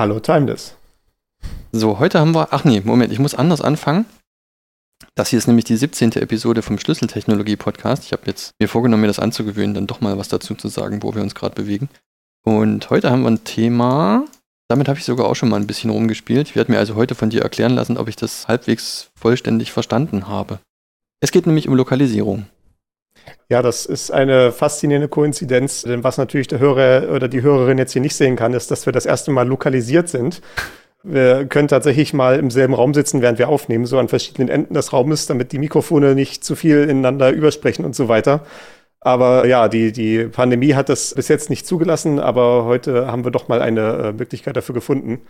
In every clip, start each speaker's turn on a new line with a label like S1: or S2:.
S1: Hallo, Timeless.
S2: So, heute haben wir. Ach nee, Moment, ich muss anders anfangen. Das hier ist nämlich die 17. Episode vom Schlüsseltechnologie-Podcast. Ich habe jetzt mir vorgenommen, mir das anzugewöhnen, dann doch mal was dazu zu sagen, wo wir uns gerade bewegen. Und heute haben wir ein Thema, damit habe ich sogar auch schon mal ein bisschen rumgespielt. Ich werde mir also heute von dir erklären lassen, ob ich das halbwegs vollständig verstanden habe. Es geht nämlich um Lokalisierung.
S1: Ja, das ist eine faszinierende Koinzidenz, denn was natürlich der Hörer oder die Hörerin jetzt hier nicht sehen kann, ist, dass wir das erste Mal lokalisiert sind. Wir können tatsächlich mal im selben Raum sitzen, während wir aufnehmen, so an verschiedenen Enden des Raumes, damit die Mikrofone nicht zu viel ineinander übersprechen und so weiter. Aber ja, die, die Pandemie hat das bis jetzt nicht zugelassen, aber heute haben wir doch mal eine äh, Möglichkeit dafür gefunden.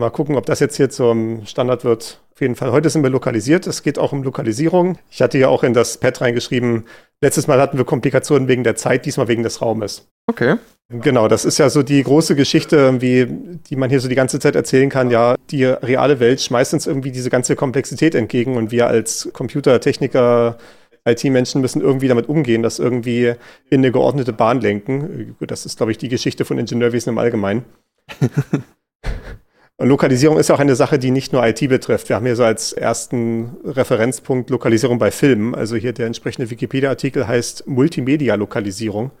S1: Mal gucken, ob das jetzt hier zum Standard wird. Auf jeden Fall, heute sind wir lokalisiert. Es geht auch um Lokalisierung. Ich hatte ja auch in das Pad reingeschrieben, letztes Mal hatten wir Komplikationen wegen der Zeit, diesmal wegen des Raumes.
S2: Okay.
S1: Genau, das ist ja so die große Geschichte, wie, die man hier so die ganze Zeit erzählen kann. Ja, die reale Welt schmeißt uns irgendwie diese ganze Komplexität entgegen und wir als Computertechniker, IT-Menschen müssen irgendwie damit umgehen, das irgendwie in eine geordnete Bahn lenken. Das ist, glaube ich, die Geschichte von Ingenieurwesen im Allgemeinen. Und Lokalisierung ist auch eine Sache, die nicht nur IT betrifft. Wir haben hier so als ersten Referenzpunkt Lokalisierung bei Filmen. Also hier der entsprechende Wikipedia-Artikel heißt Multimedia-Lokalisierung.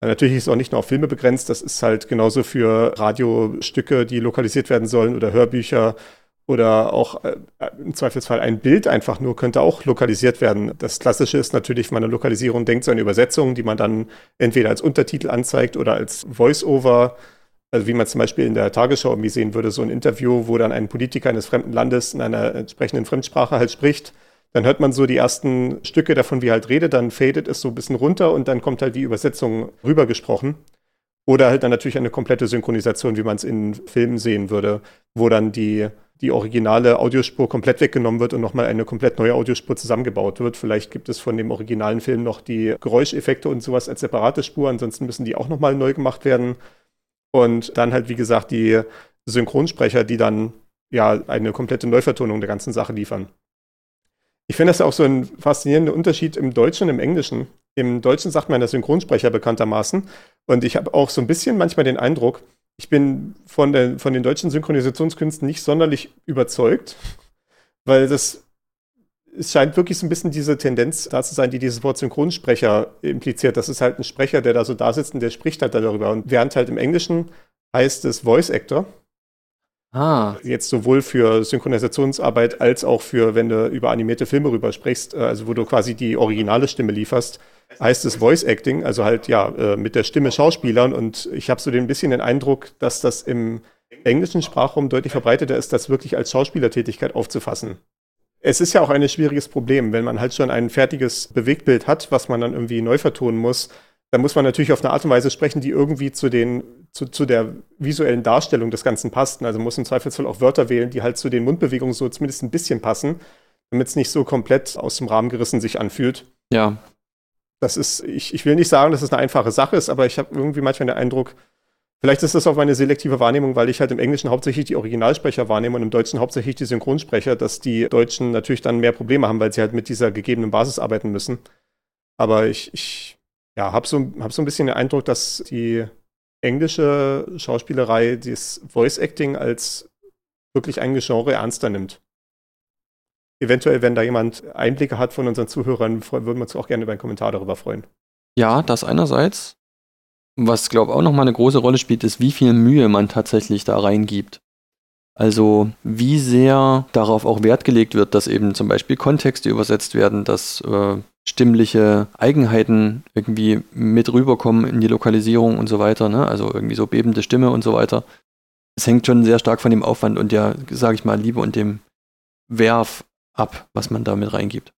S1: Natürlich ist es auch nicht nur auf Filme begrenzt, das ist halt genauso für Radiostücke, die lokalisiert werden sollen oder Hörbücher oder auch äh, im Zweifelsfall ein Bild einfach nur könnte auch lokalisiert werden. Das Klassische ist natürlich, wenn man eine Lokalisierung denkt, so eine Übersetzung, die man dann entweder als Untertitel anzeigt oder als Voice-Over also wie man zum Beispiel in der Tagesschau irgendwie sehen würde, so ein Interview, wo dann ein Politiker eines fremden Landes in einer entsprechenden Fremdsprache halt spricht. Dann hört man so die ersten Stücke davon, wie er halt redet, dann fadet es so ein bisschen runter und dann kommt halt die Übersetzung rübergesprochen. Oder halt dann natürlich eine komplette Synchronisation, wie man es in Filmen sehen würde, wo dann die, die originale Audiospur komplett weggenommen wird und nochmal eine komplett neue Audiospur zusammengebaut wird. Vielleicht gibt es von dem originalen Film noch die Geräuscheffekte und sowas als separate Spur, ansonsten müssen die auch nochmal neu gemacht werden. Und dann halt, wie gesagt, die Synchronsprecher, die dann ja eine komplette Neuvertonung der ganzen Sache liefern. Ich finde das auch so ein faszinierender Unterschied im Deutschen und im Englischen. Im Deutschen sagt man der Synchronsprecher bekanntermaßen. Und ich habe auch so ein bisschen manchmal den Eindruck, ich bin von, der, von den deutschen Synchronisationskünsten nicht sonderlich überzeugt, weil das es scheint wirklich so ein bisschen diese Tendenz da zu sein, die dieses Wort Synchronsprecher impliziert. Das ist halt ein Sprecher, der da so da sitzt und der spricht halt darüber. Und während halt im Englischen heißt es Voice Actor. Ah. Jetzt sowohl für Synchronisationsarbeit als auch für, wenn du über animierte Filme rüber sprichst, äh, also wo du quasi die originale Stimme lieferst, heißt es Voice Acting, also halt ja äh, mit der Stimme Schauspielern. Und ich habe so ein bisschen den Eindruck, dass das im englischen Sprachraum deutlich verbreiteter ist, das wirklich als Schauspielertätigkeit aufzufassen. Es ist ja auch ein schwieriges Problem, wenn man halt schon ein fertiges Bewegtbild hat, was man dann irgendwie neu vertonen muss. Dann muss man natürlich auf eine Art und Weise sprechen, die irgendwie zu den, zu, zu der visuellen Darstellung des Ganzen passt. Also muss im Zweifelsfall auch Wörter wählen, die halt zu den Mundbewegungen so zumindest ein bisschen passen, damit es nicht so komplett aus dem Rahmen gerissen sich anfühlt.
S2: Ja.
S1: Das ist, ich, ich will nicht sagen, dass es eine einfache Sache ist, aber ich habe irgendwie manchmal den Eindruck, Vielleicht ist das auch meine selektive Wahrnehmung, weil ich halt im Englischen hauptsächlich die Originalsprecher wahrnehme und im Deutschen hauptsächlich die Synchronsprecher, dass die Deutschen natürlich dann mehr Probleme haben, weil sie halt mit dieser gegebenen Basis arbeiten müssen. Aber ich, ich ja, habe so, hab so ein bisschen den Eindruck, dass die englische Schauspielerei das Voice Acting als wirklich ein Genre ernster nimmt. Eventuell, wenn da jemand Einblicke hat von unseren Zuhörern, würden wir uns auch gerne über einen Kommentar darüber freuen.
S2: Ja, das einerseits. Was, glaube ich, auch nochmal eine große Rolle spielt, ist, wie viel Mühe man tatsächlich da reingibt. Also wie sehr darauf auch Wert gelegt wird, dass eben zum Beispiel Kontexte übersetzt werden, dass äh, stimmliche Eigenheiten irgendwie mit rüberkommen in die Lokalisierung und so weiter, ne? also irgendwie so bebende Stimme und so weiter. Es hängt schon sehr stark von dem Aufwand und der, sage ich mal, Liebe und dem Werf ab, was man da mit reingibt.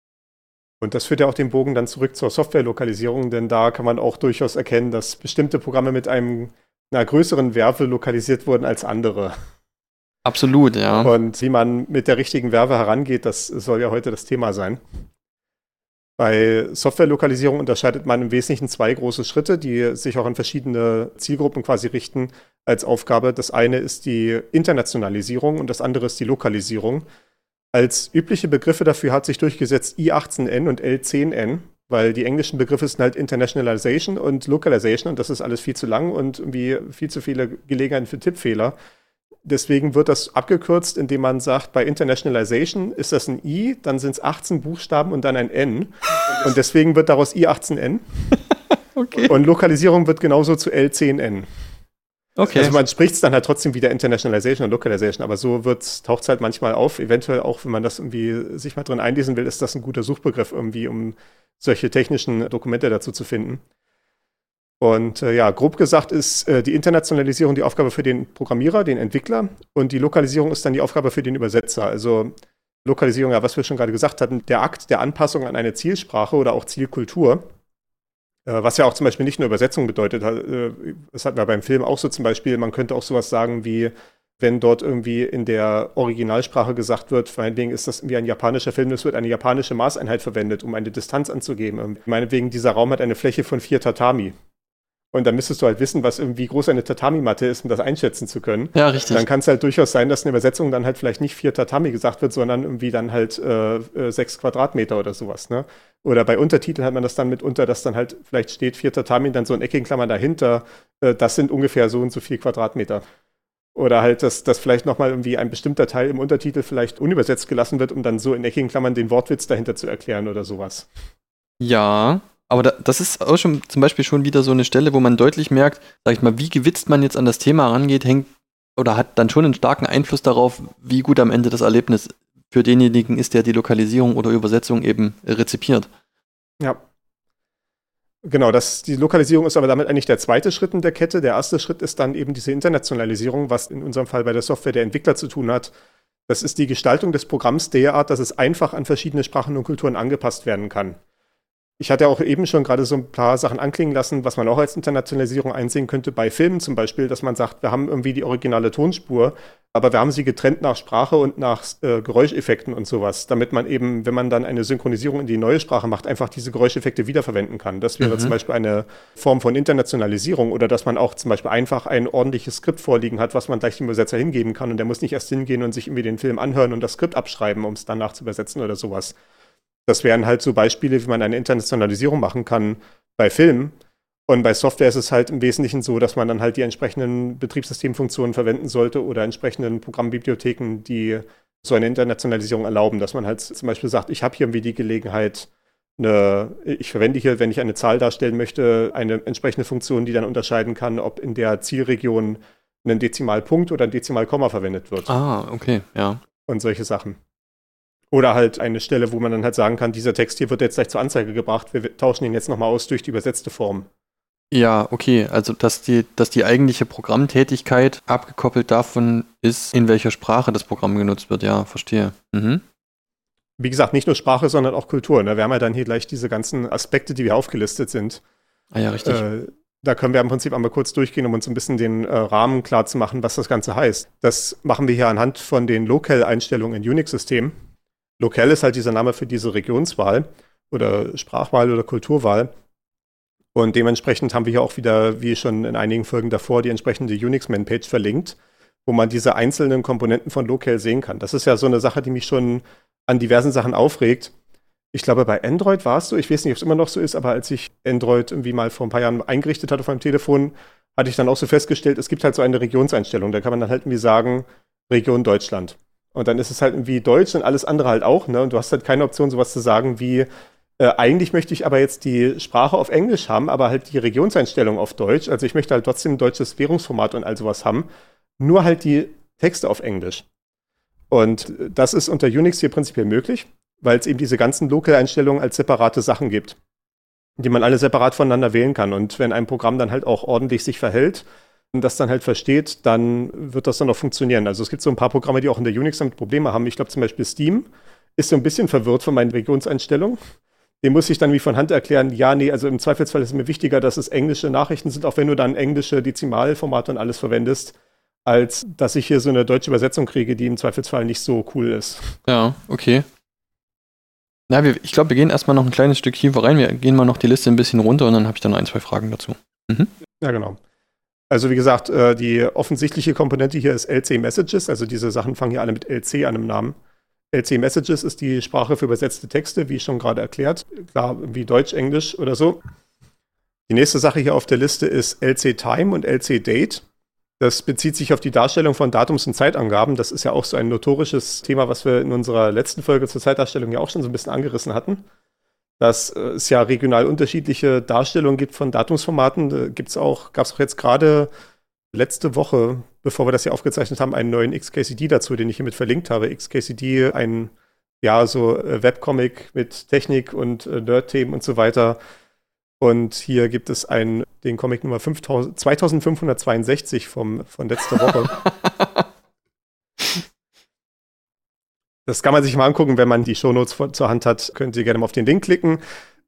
S1: Und das führt ja auch den Bogen dann zurück zur Softwarelokalisierung, denn da kann man auch durchaus erkennen, dass bestimmte Programme mit einem einer größeren Werfe lokalisiert wurden als andere.
S2: Absolut, ja.
S1: Und wie man mit der richtigen Werbe herangeht, das soll ja heute das Thema sein. Bei Softwarelokalisierung unterscheidet man im Wesentlichen zwei große Schritte, die sich auch an verschiedene Zielgruppen quasi richten als Aufgabe. Das eine ist die Internationalisierung und das andere ist die Lokalisierung. Als übliche Begriffe dafür hat sich durchgesetzt I18N und L10N, weil die englischen Begriffe sind halt Internationalization und Localization und das ist alles viel zu lang und irgendwie viel zu viele Gelegenheiten für Tippfehler. Deswegen wird das abgekürzt, indem man sagt, bei Internationalization ist das ein I, dann sind es 18 Buchstaben und dann ein N. Und deswegen wird daraus I18N. okay. Und Lokalisierung wird genauso zu L10N. Okay. Also man spricht es dann halt trotzdem wieder Internationalization und Localization, aber so taucht es halt manchmal auf. Eventuell auch, wenn man das irgendwie sich mal drin einlesen will, ist das ein guter Suchbegriff irgendwie, um solche technischen Dokumente dazu zu finden. Und äh, ja, grob gesagt ist äh, die Internationalisierung die Aufgabe für den Programmierer, den Entwickler, und die Lokalisierung ist dann die Aufgabe für den Übersetzer. Also Lokalisierung, ja, was wir schon gerade gesagt hatten, der Akt der Anpassung an eine Zielsprache oder auch Zielkultur, was ja auch zum Beispiel nicht nur Übersetzung bedeutet. Äh, das hatten wir beim Film auch so zum Beispiel. Man könnte auch sowas sagen wie, wenn dort irgendwie in der Originalsprache gesagt wird, meinetwegen ist das irgendwie ein japanischer Film, es wird eine japanische Maßeinheit verwendet, um eine Distanz anzugeben. Meinetwegen, dieser Raum hat eine Fläche von vier Tatami. Und dann müsstest du halt wissen, was irgendwie groß eine Tatami-Matte ist, um das einschätzen zu können.
S2: Ja, richtig.
S1: Dann kann es halt durchaus sein, dass eine Übersetzung dann halt vielleicht nicht vier Tatami gesagt wird, sondern irgendwie dann halt äh, äh, sechs Quadratmeter oder sowas. Ne? Oder bei Untertiteln hat man das dann mitunter, dass dann halt vielleicht steht vier Tatami, dann so ein eckigen Klammer dahinter. Äh, das sind ungefähr so und so viel Quadratmeter. Oder halt, dass, dass vielleicht nochmal irgendwie ein bestimmter Teil im Untertitel vielleicht unübersetzt gelassen wird, um dann so in eckigen Klammern den Wortwitz dahinter zu erklären oder sowas.
S2: Ja, aber da, das ist auch schon zum Beispiel schon wieder so eine Stelle, wo man deutlich merkt, sag ich mal, wie gewitzt man jetzt an das Thema rangeht, hängt oder hat dann schon einen starken Einfluss darauf, wie gut am Ende das Erlebnis für denjenigen ist, der die Lokalisierung oder Übersetzung eben rezipiert.
S1: Ja. Genau, das, die Lokalisierung ist aber damit eigentlich der zweite Schritt in der Kette. Der erste Schritt ist dann eben diese Internationalisierung, was in unserem Fall bei der Software der Entwickler zu tun hat. Das ist die Gestaltung des Programms derart, dass es einfach an verschiedene Sprachen und Kulturen angepasst werden kann. Ich hatte auch eben schon gerade so ein paar Sachen anklingen lassen, was man auch als Internationalisierung einsehen könnte bei Filmen zum Beispiel, dass man sagt, wir haben irgendwie die originale Tonspur, aber wir haben sie getrennt nach Sprache und nach äh, Geräuscheffekten und sowas, damit man eben, wenn man dann eine Synchronisierung in die neue Sprache macht, einfach diese Geräuscheffekte wiederverwenden kann. Das wäre mhm. zum Beispiel eine Form von Internationalisierung oder dass man auch zum Beispiel einfach ein ordentliches Skript vorliegen hat, was man gleich dem Übersetzer hingeben kann und der muss nicht erst hingehen und sich irgendwie den Film anhören und das Skript abschreiben, um es danach zu übersetzen oder sowas. Das wären halt so Beispiele, wie man eine Internationalisierung machen kann bei Filmen. Und bei Software ist es halt im Wesentlichen so, dass man dann halt die entsprechenden Betriebssystemfunktionen verwenden sollte oder entsprechenden Programmbibliotheken, die so eine Internationalisierung erlauben, dass man halt zum Beispiel sagt, ich habe hier irgendwie die Gelegenheit, eine, ich verwende hier, wenn ich eine Zahl darstellen möchte, eine entsprechende Funktion, die dann unterscheiden kann, ob in der Zielregion ein Dezimalpunkt oder ein Dezimalkomma verwendet wird.
S2: Ah, okay, ja.
S1: Und solche Sachen. Oder halt eine Stelle, wo man dann halt sagen kann, dieser Text hier wird jetzt gleich zur Anzeige gebracht, wir tauschen ihn jetzt nochmal aus durch die übersetzte Form.
S2: Ja, okay, also dass die, dass die eigentliche Programmtätigkeit abgekoppelt davon ist, in welcher Sprache das Programm genutzt wird, ja, verstehe. Mhm.
S1: Wie gesagt, nicht nur Sprache, sondern auch Kultur. Ne? Wir haben ja dann hier gleich diese ganzen Aspekte, die wir aufgelistet sind.
S2: Ah ja, richtig. Äh,
S1: da können wir im Prinzip einmal kurz durchgehen, um uns ein bisschen den äh, Rahmen klar zu machen, was das Ganze heißt. Das machen wir hier anhand von den Local-Einstellungen in Unix-Systemen. Lokal ist halt dieser Name für diese Regionswahl oder Sprachwahl oder Kulturwahl. Und dementsprechend haben wir hier auch wieder, wie schon in einigen Folgen davor, die entsprechende Unix-Man-Page verlinkt, wo man diese einzelnen Komponenten von Local sehen kann. Das ist ja so eine Sache, die mich schon an diversen Sachen aufregt. Ich glaube, bei Android war es so, ich weiß nicht, ob es immer noch so ist, aber als ich Android irgendwie mal vor ein paar Jahren eingerichtet hatte auf meinem Telefon, hatte ich dann auch so festgestellt, es gibt halt so eine Regionseinstellung. Da kann man dann halt irgendwie sagen, Region Deutschland. Und dann ist es halt irgendwie Deutsch und alles andere halt auch. Ne? Und du hast halt keine Option, sowas zu sagen wie, äh, eigentlich möchte ich aber jetzt die Sprache auf Englisch haben, aber halt die Regionseinstellung auf Deutsch. Also ich möchte halt trotzdem ein deutsches Währungsformat und all sowas haben. Nur halt die Texte auf Englisch. Und das ist unter Unix hier prinzipiell möglich, weil es eben diese ganzen Local-Einstellungen als separate Sachen gibt, die man alle separat voneinander wählen kann. Und wenn ein Programm dann halt auch ordentlich sich verhält, das dann halt versteht, dann wird das dann auch funktionieren. Also es gibt so ein paar Programme, die auch in der Unix damit Probleme haben. Ich glaube zum Beispiel Steam ist so ein bisschen verwirrt von meinen Regionseinstellungen. dem muss ich dann wie von Hand erklären, ja, nee, also im Zweifelsfall ist es mir wichtiger, dass es englische Nachrichten sind, auch wenn du dann englische Dezimalformate und alles verwendest, als dass ich hier so eine deutsche Übersetzung kriege, die im Zweifelsfall nicht so cool ist.
S2: Ja, okay. Na, wir, ich glaube, wir gehen erstmal noch ein kleines Stück tiefer rein. Wir gehen mal noch die Liste ein bisschen runter und dann habe ich dann ein, zwei Fragen dazu. Mhm.
S1: Ja, genau. Also wie gesagt, äh, die offensichtliche Komponente hier ist LC Messages, also diese Sachen fangen hier alle mit LC an im Namen. LC Messages ist die Sprache für übersetzte Texte, wie schon gerade erklärt. Klar, wie Deutsch, Englisch oder so. Die nächste Sache hier auf der Liste ist LC Time und LC Date. Das bezieht sich auf die Darstellung von Datums- und Zeitangaben. Das ist ja auch so ein notorisches Thema, was wir in unserer letzten Folge zur Zeitdarstellung ja auch schon so ein bisschen angerissen hatten. Dass äh, es ja regional unterschiedliche Darstellungen gibt von Datumsformaten. Gibt's auch, gab es auch jetzt gerade letzte Woche, bevor wir das hier aufgezeichnet haben, einen neuen XKCD dazu, den ich hiermit verlinkt habe. XKCD, ein ja, so äh, Webcomic mit Technik und äh, Nerd-Themen und so weiter, und hier gibt es einen, den Comic Nummer 5000, 2562 vom, von letzter Woche. das kann man sich mal angucken, wenn man die Shownotes vor, zur Hand hat. Könnt ihr gerne mal auf den Link klicken.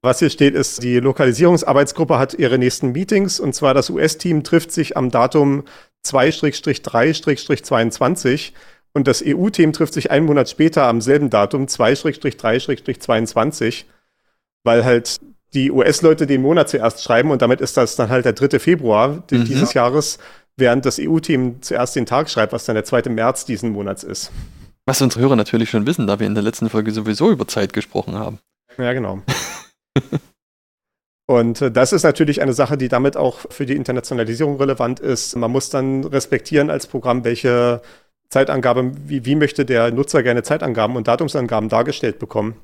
S1: Was hier steht, ist, die Lokalisierungsarbeitsgruppe hat ihre nächsten Meetings und zwar das US-Team trifft sich am Datum 2-3-22 und das EU-Team trifft sich einen Monat später am selben Datum 2-3-22, weil halt die US-Leute den Monat zuerst schreiben und damit ist das dann halt der 3. Februar mhm. dieses Jahres, während das EU-Team zuerst den Tag schreibt, was dann der 2. März diesen Monats ist.
S2: Was unsere Hörer natürlich schon wissen, da wir in der letzten Folge sowieso über Zeit gesprochen haben.
S1: Ja, genau. Und äh, das ist natürlich eine Sache, die damit auch für die Internationalisierung relevant ist. Man muss dann respektieren als Programm, welche Zeitangaben, wie, wie möchte der Nutzer gerne Zeitangaben und Datumsangaben dargestellt bekommen.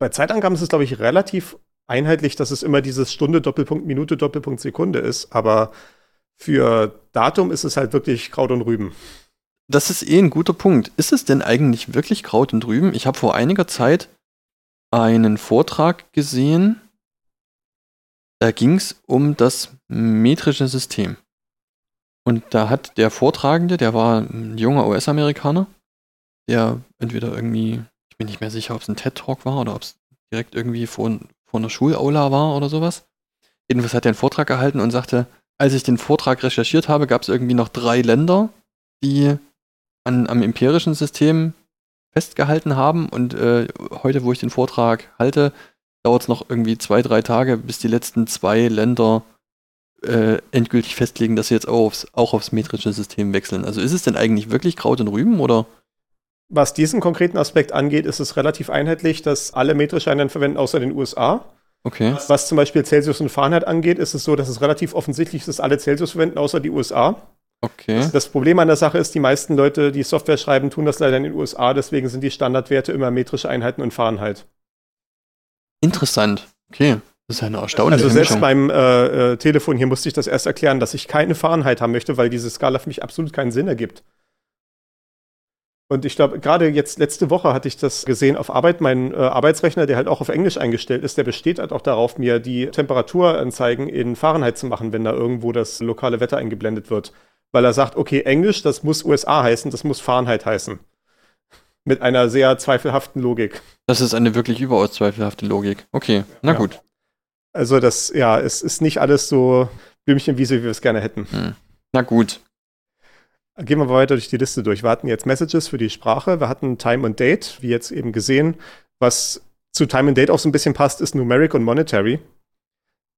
S1: Bei Zeitangaben ist es, glaube ich, relativ einheitlich, dass es immer dieses Stunde, Doppelpunkt, Minute, Doppelpunkt, Sekunde ist. Aber für Datum ist es halt wirklich Kraut und Rüben.
S2: Das ist eh ein guter Punkt. Ist es denn eigentlich wirklich Kraut und Rüben? Ich habe vor einiger Zeit einen Vortrag gesehen. Da ging es um das metrische System. Und da hat der Vortragende, der war ein junger US-Amerikaner, der entweder irgendwie, ich bin nicht mehr sicher, ob es ein TED-Talk war oder ob es direkt irgendwie vor, vor einer Schulaula war oder sowas. Jedenfalls hat er einen Vortrag gehalten und sagte, als ich den Vortrag recherchiert habe, gab es irgendwie noch drei Länder, die an, am empirischen System festgehalten haben. Und äh, heute, wo ich den Vortrag halte, dauert es noch irgendwie zwei, drei Tage, bis die letzten zwei Länder äh, endgültig festlegen, dass sie jetzt auch aufs, auch aufs metrische System wechseln. Also ist es denn eigentlich wirklich Kraut und Rüben oder?
S1: Was diesen konkreten Aspekt angeht, ist es relativ einheitlich, dass alle metrische Einheiten verwenden, außer den USA.
S2: Okay.
S1: Was zum Beispiel Celsius und Fahrenheit angeht, ist es so, dass es relativ offensichtlich ist, dass alle Celsius verwenden, außer die USA.
S2: Okay.
S1: Das Problem an der Sache ist, die meisten Leute, die Software schreiben, tun das leider in den USA, deswegen sind die Standardwerte immer metrische Einheiten und Fahrenheit.
S2: Interessant. Okay. Das ist eine erstaunliche
S1: Also selbst Mischung. beim äh, äh, Telefon hier musste ich das erst erklären, dass ich keine Fahrenheit haben möchte, weil diese Skala für mich absolut keinen Sinn ergibt. Und ich glaube, gerade jetzt letzte Woche hatte ich das gesehen auf Arbeit. Mein äh, Arbeitsrechner, der halt auch auf Englisch eingestellt ist, der besteht halt auch darauf, mir die Temperaturanzeigen in Fahrenheit zu machen, wenn da irgendwo das lokale Wetter eingeblendet wird. Weil er sagt, okay, Englisch, das muss USA heißen, das muss Fahrenheit heißen. Mit einer sehr zweifelhaften Logik.
S2: Das ist eine wirklich überaus zweifelhafte Logik. Okay, na ja. gut.
S1: Also das, ja, es ist nicht alles so Blümchenwiese, wie wir es gerne hätten. Hm.
S2: Na gut.
S1: Gehen wir weiter durch die Liste durch. Wir hatten jetzt Messages für die Sprache, wir hatten Time und Date, wie jetzt eben gesehen. Was zu Time und Date auch so ein bisschen passt, ist Numeric und Monetary.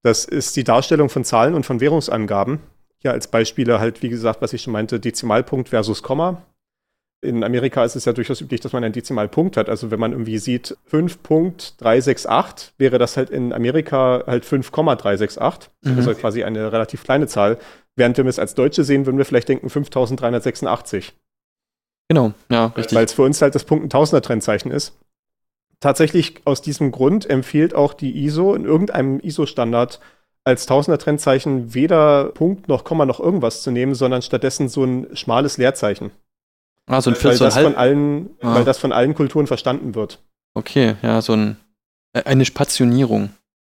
S1: Das ist die Darstellung von Zahlen und von Währungsangaben. Hier als Beispiele halt, wie gesagt, was ich schon meinte, Dezimalpunkt versus Komma. In Amerika ist es ja durchaus üblich, dass man einen Dezimalpunkt hat. Also wenn man irgendwie sieht 5.368, wäre das halt in Amerika halt 5,368. Mhm. Also quasi eine relativ kleine Zahl. Während wir es als Deutsche sehen, würden wir vielleicht denken 5386.
S2: Genau, ja, richtig.
S1: Weil es für uns halt das Punkt ein Tausender-Trennzeichen ist. Tatsächlich aus diesem Grund empfiehlt auch die ISO in irgendeinem ISO-Standard als Tausender-Trennzeichen weder Punkt noch Komma noch irgendwas zu nehmen, sondern stattdessen so ein schmales Leerzeichen.
S2: Ah, so ein
S1: weil, das von allen, ah. weil das von allen Kulturen verstanden wird.
S2: Okay, ja, so ein, äh, eine Spationierung.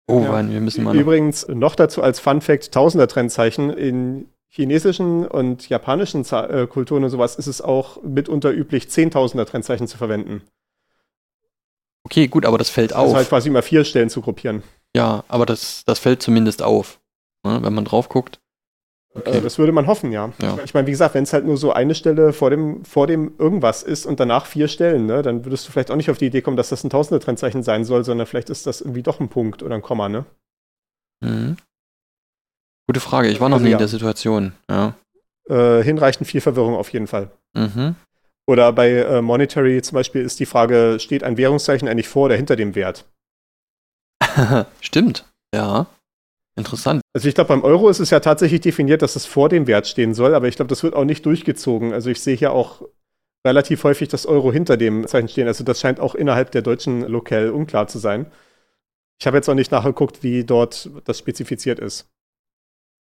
S2: Oh, ja. wir müssen mal.
S1: Übrigens noch dazu als Fun Fact: Tausender-Trennzeichen in chinesischen und japanischen äh, Kulturen und sowas ist es auch mitunter üblich, Zehntausender-Trennzeichen zu verwenden.
S2: Okay, gut, aber das fällt auf.
S1: halt quasi immer vier Stellen zu gruppieren.
S2: ja, aber das, das fällt zumindest auf. Ne, wenn man drauf guckt. Okay.
S1: Äh, das würde man hoffen, ja.
S2: Ja.
S1: Ich meine, wie gesagt, wenn es halt nur so eine Stelle vor dem, vor dem irgendwas ist und danach vier Stellen, ne, dann würdest du vielleicht auch nicht auf die Idee kommen, dass das ein Tausender-Trennzeichen sein soll, sondern vielleicht ist das irgendwie doch ein Punkt oder ein Komma, ne?
S2: Mhm. Gute Frage. Ich war noch
S1: Also
S2: nie
S1: ja.
S2: in der Situation. Ja.
S1: Äh, hinreichend viel Verwirrung auf jeden Fall.
S2: Mhm.
S1: Oder bei äh, Monetary zum Beispiel ist die Frage, steht ein Währungszeichen eigentlich vor oder hinter dem Wert?
S2: Stimmt. Ja. Interessant.
S1: Also ich glaube, beim Euro ist es ja tatsächlich definiert, dass es vor dem Wert stehen soll, aber ich glaube, das wird auch nicht durchgezogen. Also ich sehe hier auch relativ häufig das Euro hinter dem Zeichen stehen. Also das scheint auch innerhalb der deutschen Lokal unklar zu sein. Ich habe jetzt auch nicht nachgeguckt, wie dort das spezifiziert ist.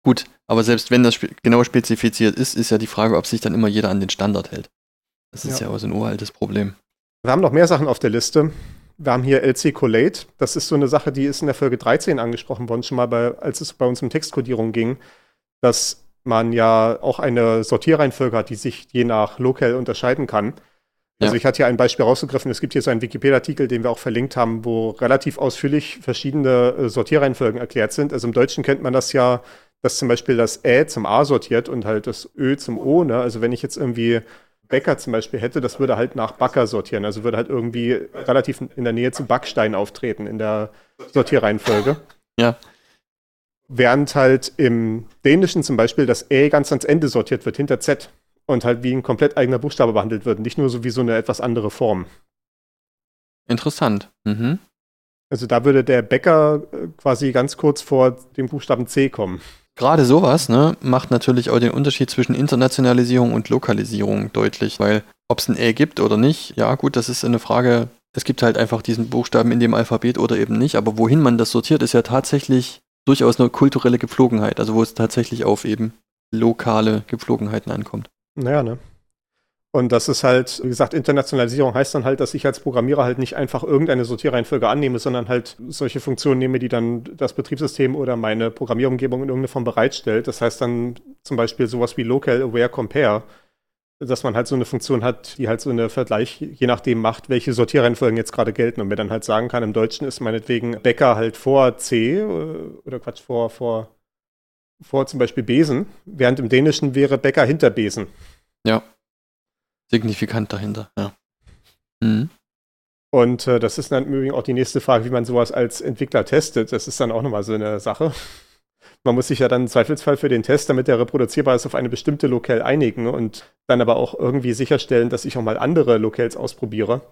S2: Gut, aber selbst wenn das spe genau spezifiziert ist, ist ja die Frage, ob sich dann immer jeder an den Standard hält. Das ist ja,
S1: Ja.
S2: auch so ein uraltes Problem.
S1: Wir haben noch mehr Sachen auf der Liste. Wir haben hier LC Collate. Das ist so eine Sache, die ist in der Folge 13 angesprochen worden, schon mal, bei, als es bei uns um Textkodierung ging, dass man ja auch eine Sortierreihenfolge hat, die sich je nach Locale unterscheiden kann. Also
S2: Ja.
S1: ich hatte hier ein Beispiel rausgegriffen. Es gibt hier so einen Wikipedia-Artikel, den wir auch verlinkt haben, wo relativ ausführlich verschiedene äh, Sortierreihenfolgen erklärt sind. Also im Deutschen kennt man das ja, dass zum Beispiel das Ä zum A sortiert und halt das Ö zum O. Ne? Also wenn ich jetzt irgendwie Bäcker zum Beispiel hätte, das würde halt nach Backer sortieren. Also würde halt irgendwie relativ in der Nähe zu Backstein auftreten in der Sortierreihenfolge.
S2: Ja.
S1: Während halt im Dänischen zum Beispiel das Ä ganz ans Ende sortiert wird, hinter Z. Und halt wie ein komplett eigener Buchstabe behandelt wird. Nicht nur so wie so eine etwas andere Form.
S2: Interessant. Mhm.
S1: Also da würde der Bäcker äh, quasi ganz kurz vor dem Buchstaben C kommen.
S2: Gerade sowas ne, macht natürlich auch den Unterschied zwischen Internationalisierung und Lokalisierung deutlich, weil ob es ein Ä gibt oder nicht, ja gut, das ist eine Frage, es gibt halt einfach diesen Buchstaben in dem Alphabet oder eben nicht, aber wohin man das sortiert, ist ja tatsächlich durchaus eine kulturelle Gepflogenheit, also wo es tatsächlich auf eben lokale Gepflogenheiten ankommt.
S1: Naja, ne? Und das ist halt, wie gesagt, Internationalisierung heißt dann halt, dass ich als Programmierer halt nicht einfach irgendeine Sortierreihenfolge annehme, sondern halt solche Funktionen nehme, die dann das Betriebssystem oder meine Programmierumgebung in irgendeiner Form bereitstellt. Das heißt dann zum Beispiel sowas wie Local Aware Compare, dass man halt so eine Funktion hat, die halt so eine Vergleich je nachdem macht, welche Sortierreihenfolgen jetzt gerade gelten und mir dann halt sagen kann, im Deutschen ist meinetwegen Bäcker halt vor C äh, oder Quatsch, vor, vor, vor zum Beispiel Besen, während im Dänischen wäre Bäcker hinter Besen.
S2: Signifikant dahinter, ja. Mhm.
S1: Und äh, das ist dann im Übrigen auch die nächste Frage, wie man sowas als Entwickler testet. Das ist dann auch nochmal so eine Sache. Man muss sich ja dann im Zweifelsfall für den Test, damit der reproduzierbar ist, auf eine bestimmte Lokal einigen und dann aber auch irgendwie sicherstellen, dass ich auch mal andere Locals ausprobiere.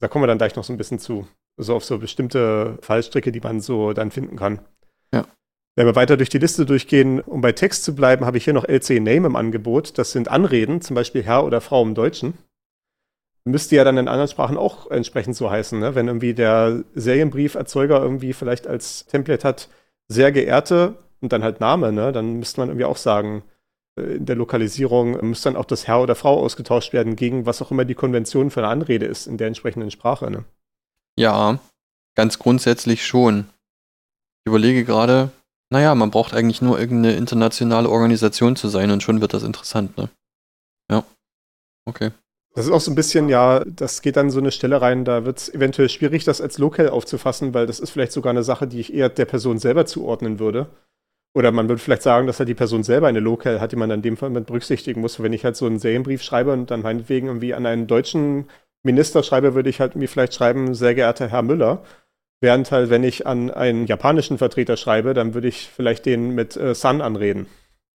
S1: Da kommen wir dann gleich noch so ein bisschen zu. So auf so bestimmte Fallstricke, die man so dann finden kann. Wenn wir weiter durch die Liste durchgehen, um bei Text zu bleiben, habe ich hier noch LC Name im Angebot. Das sind Anreden, zum Beispiel Herr oder Frau im Deutschen müsste ja dann in anderen Sprachen auch entsprechend so heißen, ne? Wenn irgendwie der Serienbrieferzeuger irgendwie vielleicht als Template hat, sehr geehrte und dann halt Name, ne? Dann müsste man irgendwie auch sagen, äh, in der Lokalisierung müsste dann auch das Herr oder Frau ausgetauscht werden gegen was auch immer die Konvention für eine Anrede ist in der entsprechenden Sprache, ne?
S2: Ja, ganz grundsätzlich schon. Ich überlege gerade, naja, man braucht eigentlich nur irgendeine internationale Organisation zu sein und schon wird das interessant, ne? Ja. Okay.
S1: Das ist auch so ein bisschen, ja, das geht dann so eine Stelle rein, da wird es eventuell schwierig, das als Local aufzufassen, weil das ist vielleicht sogar eine Sache, die ich eher der Person selber zuordnen würde. Oder man würde vielleicht sagen, dass halt die Person selber eine Local hat, die man in dem Fall mit berücksichtigen muss. Wenn ich halt so einen Serienbrief schreibe und dann meinetwegen irgendwie an einen deutschen Minister schreibe, würde ich halt irgendwie vielleicht schreiben, sehr geehrter Herr Müller. Während halt, wenn ich an einen japanischen Vertreter schreibe, dann würde ich vielleicht den mit äh, San anreden.